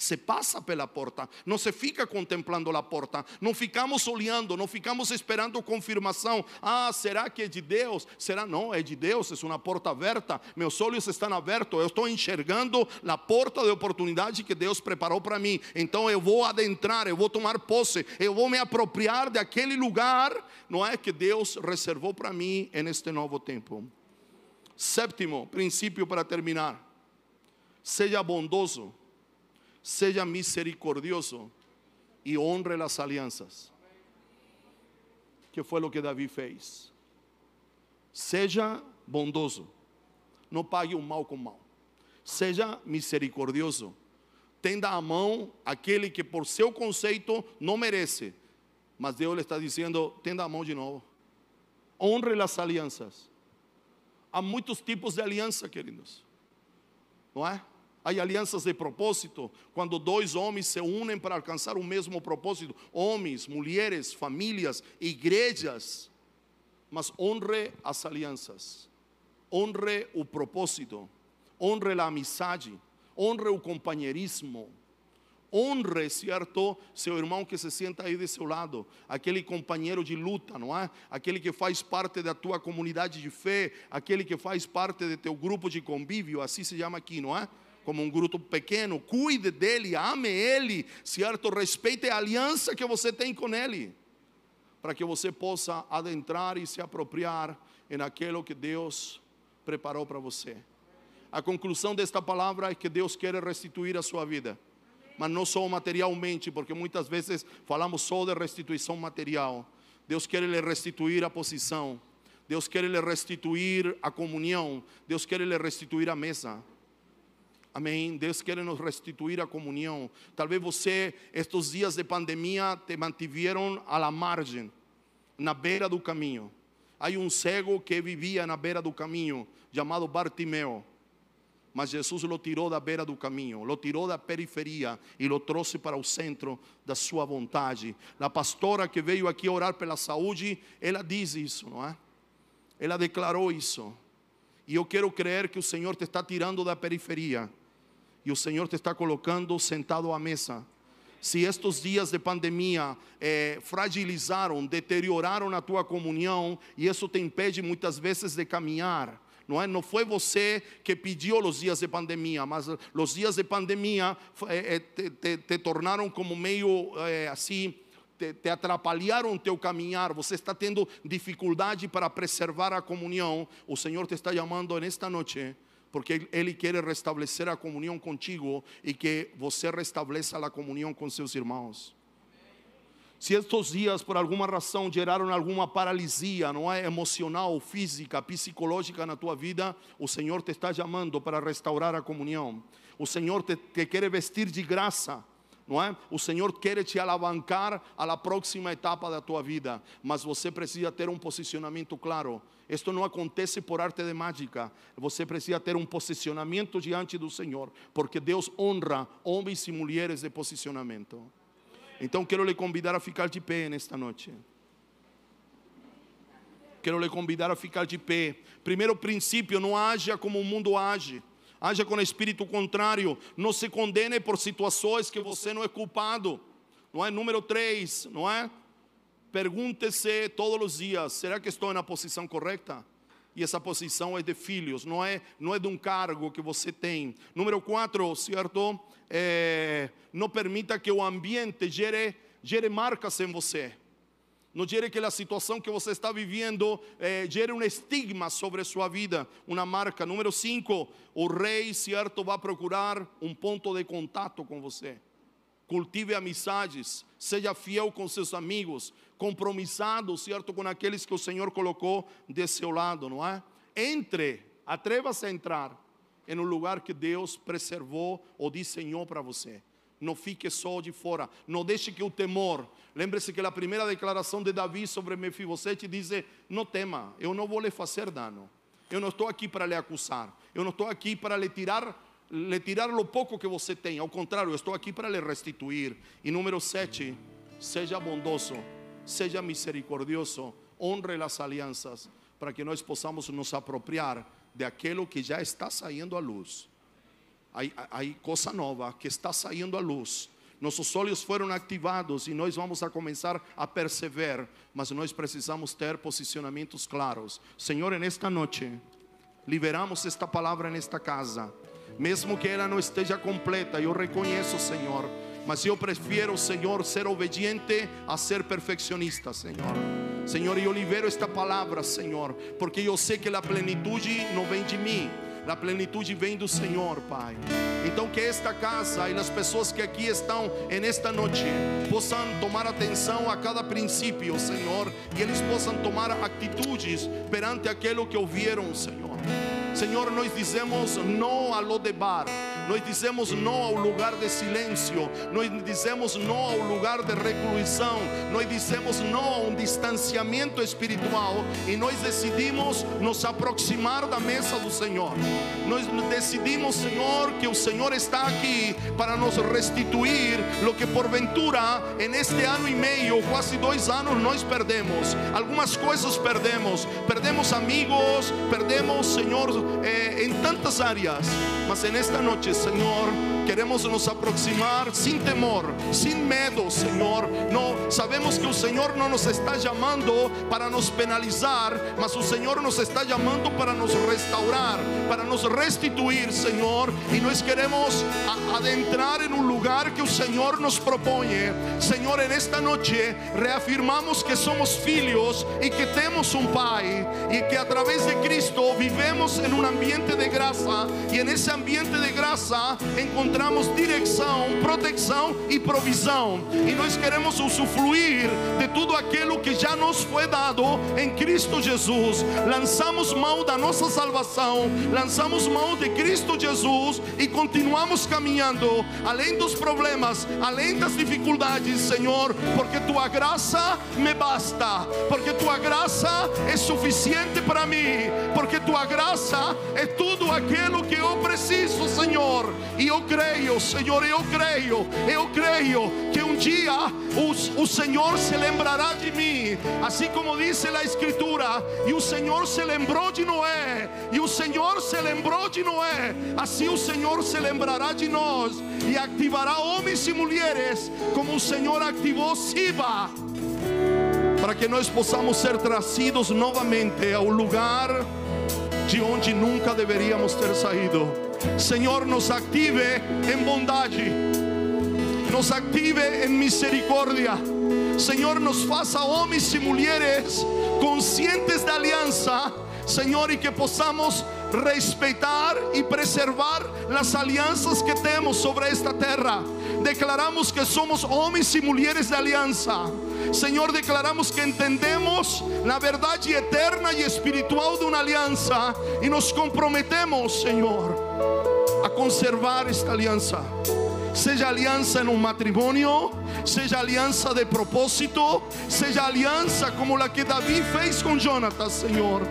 se passa pela porta, não se fica contemplando a porta, não ficamos olhando, não ficamos esperando confirmação. Ah, será que é de Deus? Será não? É de Deus, é uma porta aberta. Meus olhos estão abertos, eu estou enxergando a porta de oportunidade que Deus preparou para mim. Então eu vou adentrar, eu vou tomar posse, eu vou me apropriar daquele lugar, não é que Deus reservou para mim neste novo tempo. Sétimo princípio para terminar: seja bondoso seja misericordioso e honre as alianças. Que foi o que Davi fez. Seja bondoso, não pague o mal com mal. Seja misericordioso, tenda a mão aquele que por seu conceito não merece, mas Deus lhe está dizendo: tenda a mão de novo. Honre as alianças. Há muitos tipos de aliança, queridos, não é? Há alianças de propósito, quando dois homens se unem para alcançar o mesmo propósito: homens, mulheres, famílias, igrejas. Mas honre as alianças, honre o propósito, honre a amizade, honre o companheirismo. Honre, certo, seu irmão que se senta aí de seu lado, aquele companheiro de luta, não é? Aquele que faz parte da tua comunidade de fé, aquele que faz parte do teu grupo de convívio, assim se chama aqui, não é? Como um grupo pequeno, cuide dele, ame ele, certo? Respeite a aliança que você tem com ele, para que você possa adentrar e se apropriar em aquilo que Deus preparou para você. A conclusão desta palavra é que Deus quer restituir a sua vida. mas não só materialmente, porque muitas vezes falamos só de restituição material. Deus quer lhe restituir a posição. Deus quer lhe restituir a comunhão. Deus quer lhe restituir a mesa. Amém. Deus quer nos restituir a comunhão. Talvez você, estes dias de pandemia, te mantiveram à la margem, na beira do caminho. Há um cego que vivia na beira do caminho, chamado Bartimeu. Mas Jesus o tirou da beira do caminho, o tirou da periferia e o trouxe para o centro da sua vontade. A pastora que veio aqui orar pela saúde, ela diz isso, não é? Ela declarou isso. E eu quero crer que o Senhor te está tirando da periferia e o Senhor te está colocando sentado à mesa. Se estes dias de pandemia eh, fragilizaram, deterioraram a tua comunhão e isso te impede muitas vezes de caminhar, não é? Não foi você que pediu os dias de pandemia, mas os dias de pandemia eh, te, te, te, tornaram como meio eh, assim te, te atrapalharam teu caminhar, você está tendo dificuldade para preservar a comunhão, o Senhor te está chamando nesta noite, porque Ele quer restabelecer a comunhão contigo e que você restabeleça a comunhão com seus irmãos. Se estes dias, por alguma razão, geraram alguma paralisia, não é emocional, física, psicológica na tua vida, o Senhor te está chamando para restaurar a comunhão. O Senhor te, te quer vestir de graça não é? O Senhor quer te alavancar à próxima etapa da tua vida, mas você precisa ter um posicionamento claro. Isto não acontece por arte de mágica. Você precisa ter um posicionamento diante do Senhor, porque Deus honra homens e mulheres de posicionamento. Então quero lhe convidar a ficar de pé nesta noite. Quero lhe convidar a ficar de pé. Primeiro princípio: não haja como o mundo age haja com espírito contrário, não se condene por situações que você não é culpado. Não é? Número 3, não é? Pergunte-se todos os dias: será que estou na posição correta? E essa posição é de filhos, não é, não é de um cargo que você tem. Número 4, certo? É, não permita que o ambiente gere, gere marcas em você. Não gere que a situação que você está vivendo eh, gere um estigma sobre sua vida, uma marca. Número 5, o rei, certo, vai procurar um ponto de contato com você. Cultive amizades, seja fiel com seus amigos, compromissado, certo, com aqueles que o Senhor colocou de seu lado, não é? Entre, atreva-se a entrar em um lugar que Deus preservou ou desenhou para você. Não fique só de fora, não deixe que o temor Lembre-se que a primeira declaração de Davi sobre Mefibosete diz: Não tema, eu não vou lhe fazer dano. Eu não estou aqui para lhe acusar. Eu não estou aqui para lhe tirar, lhe tirar o pouco que você tem. Ao contrário, eu estou aqui para lhe restituir. E número sete, seja bondoso, seja misericordioso, honre as alianças, para que nós possamos nos apropriar de aquilo que já está saindo à luz. Hay coisa nova que está saindo à luz nossos olhos foram ativados e nós vamos a começar a perceber, mas nós precisamos ter posicionamentos claros. Senhor, nesta noite, liberamos esta palavra nesta casa, mesmo que ela não esteja completa, eu reconheço, Senhor, mas eu prefiro, Senhor, ser obediente a ser perfeccionista, Senhor. Senhor, eu libero esta palavra, Senhor, porque eu sei que a plenitude não vem de mim a plenitude vem do Senhor, Pai. Então que esta casa e as pessoas que aqui estão nesta noite possam tomar atenção a cada princípio, Senhor, e eles possam tomar atitudes perante aquilo que ouviram, Senhor. Senhor, nós dizemos não a Lodebar nós dizemos não ao lugar de silêncio, nós dizemos não ao lugar de reclusão, nós dizemos não a um distanciamento espiritual e nós decidimos nos aproximar da mesa do Senhor. Nós decidimos, Senhor, que o Senhor está aqui para nos restituir o que porventura em este ano e meio, quase dois anos, nós perdemos. Algumas coisas perdemos, perdemos amigos, perdemos, Senhor, eh, em tantas áreas, mas nesta noite Señor, queremos nos aproximar sin temor, sin medo, Señor. No sabemos que el Señor no nos está llamando para nos penalizar, mas el Señor nos está llamando para nos restaurar, para nos restituir, Señor. Y nos queremos adentrar en un lugar que el Señor nos propone. Señor, en esta noche reafirmamos que somos filhos y que tenemos un Pai y que a través de Cristo vivemos en un ambiente de gracia y en ese ambiente de gracia encontramos dirección, protección y provisión. Y nos queremos usufruir de tudo aquilo que já nos foi dado em Cristo Jesus. Lançamos mão da nossa salvação, lançamos mão de Cristo Jesus e continuamos caminhando além dos problemas, além das dificuldades, Senhor, porque tua graça me basta, porque tua graça é suficiente para mim, porque tua graça é tudo aquilo que eu preciso, Senhor. E eu creio, Senhor, eu creio, eu creio que um dia o, o Senhor se lembrará de mim, assim como diz a Escritura, e o Senhor se lembrou de Noé, e o Senhor se lembrou de Noé, assim o Senhor se lembrará de nós e ativará homens e mulheres, como o Senhor ativou Siba, para que nós possamos ser trazidos novamente ao lugar de onde nunca deveríamos ter saído. Senhor, nos active em bondade, nos active em misericórdia. Senhor, nos faça homens e mulheres conscientes da aliança, Senhor, e que possamos respeitar e preservar as alianças que temos sobre esta terra. Declaramos que somos homens e mulheres de aliança. Senhor, declaramos que entendemos na verdade eterna e espiritual de uma aliança e nos comprometemos, Senhor, a conservar esta aliança. Seja aliança em um matrimônio, seja aliança de propósito, seja aliança como a que Davi fez com Jonatas, Senhor.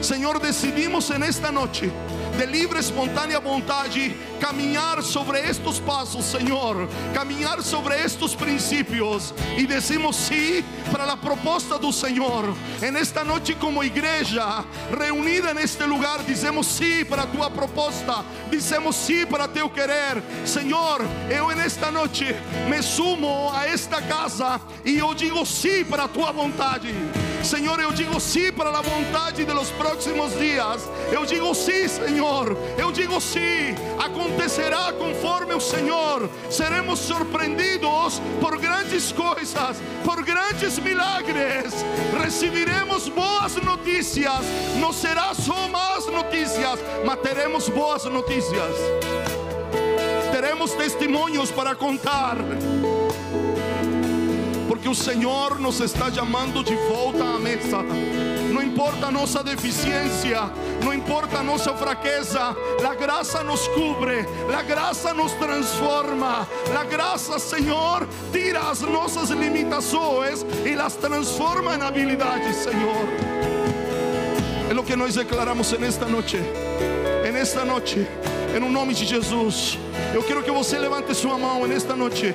Senhor, decidimos en esta noche de livre, espontânea vontade, caminhar sobre estes passos, Senhor, caminhar sobre estes princípios e decimos sim para a proposta do Senhor. En esta noite, como igreja reunida neste lugar, dizemos sim para a tua proposta, dizemos sim para teu querer, Senhor. Eu en esta noite me sumo a esta casa e eu digo sim para a tua vontade. Senhor, eu digo sim para a vontade de los próximos dias. Eu digo sim, Senhor. Eu digo sim. Acontecerá conforme o Senhor. Seremos surpreendidos por grandes coisas, por grandes milagres. Recibiremos boas notícias. Não será só más notícias, mas teremos boas notícias. Teremos testemunhos para contar porque o Senhor nos está chamando de volta à mesa. Não importa a nossa deficiência, não importa a nossa fraqueza, a graça nos cubre, a graça nos transforma, a graça, Senhor, tira as nossas limitações e las transforma em habilidades, Senhor. É o que nós declaramos nesta noite, nesta noite, em um nome de Jesus. Eu quero que você levante sua mão nesta noite.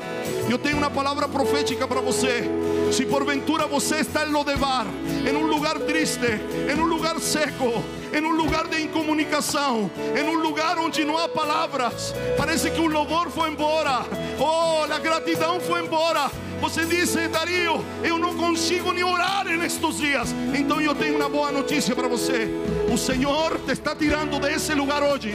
Eu tenho uma palavra profética para você. Se porventura você está em Lodebar, em um lugar triste, em um lugar seco, em um lugar de incomunicação, em um lugar onde não há palavras, parece que o louvor foi embora, oh, a gratidão foi embora. Você disse, Dario, eu não consigo nem orar nestes dias. Então eu tenho uma boa notícia para você. O Senhor te está tirando desse lugar hoje.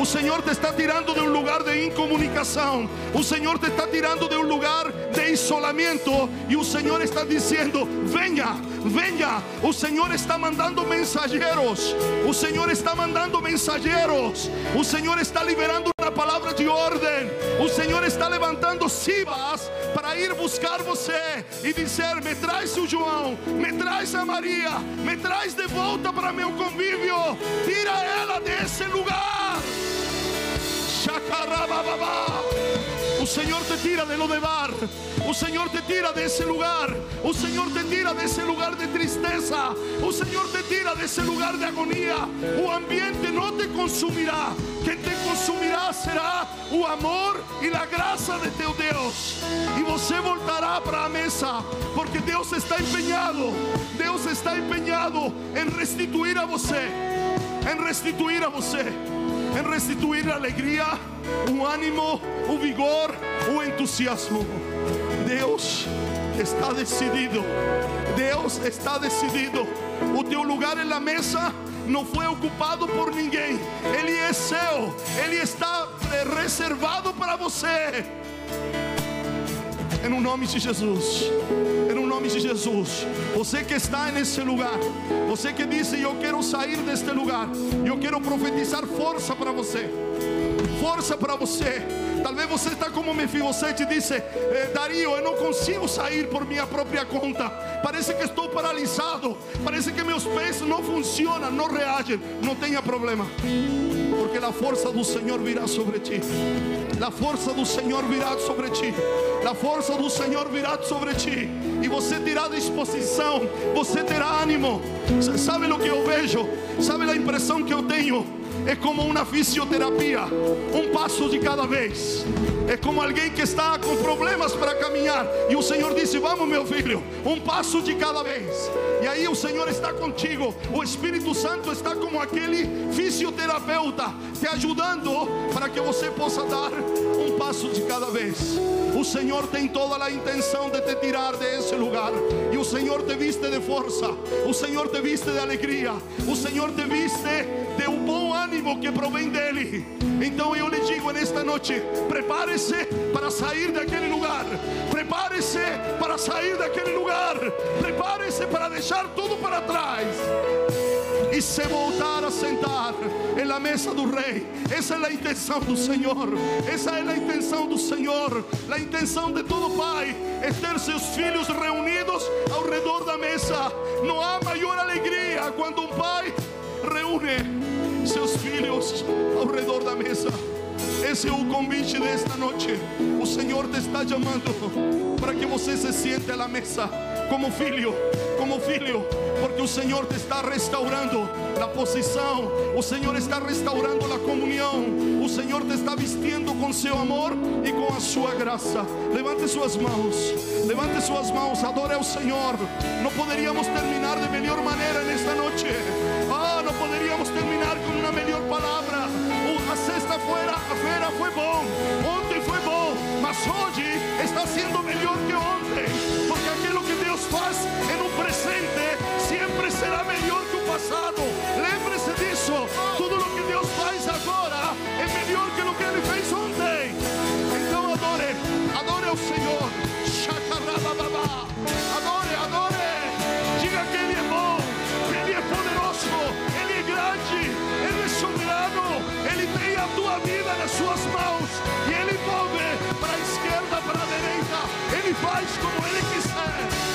O Senhor te está tirando de um lugar de incomunicação. O Senhor te está tirando de um lugar de isolamento. E o Senhor está dizendo: venha, venha. O Senhor está mandando mensageiros. O Senhor está mandando mensageiros. O Senhor está liberando uma palavra de ordem. O Senhor está levantando sibas para ir buscar você e dizer: Me traz o João, me traz a Maria, me traz de volta para meu convívio. Tira ela desse lugar. O Senhor te tira de Lodebar. O Senhor te tira desse lugar. O Senhor te tira desse lugar de tristeza. O Senhor te tira desse lugar de agonia. O ambiente não te consumirá. Quem te consumirá será o amor e a graça de teu Deus. E você voltará para a mesa, porque Deus está empenhado. Deus está empenhado em restituir a você. Em restituir a você em restituir a alegria, o ânimo, o vigor, o entusiasmo. Deus está decidido. Deus está decidido. O teu lugar na mesa não foi ocupado por ninguém. Ele seu, ele está eh, reservado para você. Em no nome de Jesus. Em no nome de Jesus. Você que está nesse lugar. Você que disse: Eu quero sair deste lugar. Eu quero profetizar força para você. Força para você. Talvez você está como Mefibosete disse: eh, Dario, eu não consigo sair por minha própria conta. Parece que estou paralisado. Parece que meus pés não funcionam, não reagem. Não tenha problema. Porque a força do Senhor virá sobre ti. A força do Senhor virá sobre ti. A força do Senhor virá sobre ti. E você terá disposição. Você terá ânimo. Sabe o que eu vejo? Sabe a impressão que eu tenho? É como uma fisioterapia, um passo de cada vez. É como alguém que está com problemas para caminhar e o Senhor disse: Vamos, meu filho, um passo de cada vez. E aí o Senhor está contigo, o Espírito Santo está como aquele fisioterapeuta te ajudando para que você possa dar um passo de cada vez. O Senhor tem toda a intenção de te tirar desse lugar. E o Senhor te viste de força. O Senhor te viste de alegria. O Senhor te viste de que provém dele. Então eu lhe digo nesta noite: prepare-se para sair daquele lugar. Prepare-se para sair daquele lugar. Prepare-se para deixar tudo para trás e se voltar a sentar em la mesa do rei. Essa é a intenção do Senhor. Essa é a intenção do Senhor. A intenção de todo pai é ter seus filhos reunidos ao redor da mesa. Não há maior alegria quando um pai reúne seus filhos ao redor da mesa. Esse é o convite desta noite. O Senhor te está chamando para que você se siente à mesa como filho, como filho, porque o Senhor te está restaurando a posição, o Senhor está restaurando a comunhão, o Senhor te está vestindo com seu amor e com a sua graça. Levante suas mãos, levante suas mãos, adore ao Senhor. Não poderíamos terminar de melhor maneira nesta noite. Ah, não poderíamos terminar palavra. A sexta-feira foi bom, ontem foi bom, mas hoje está sendo melhor que ontem, porque aquilo que Deus faz em um presente sempre será melhor que o passado. Lembre-se disso. Tudo o que Deus faz agora é melhor que o que Ele fez ontem. Então adore, adore ao Senhor. Adore, vida nas suas mãos e Ele move para a esquerda, para a direita. Ele faz como Ele quiser.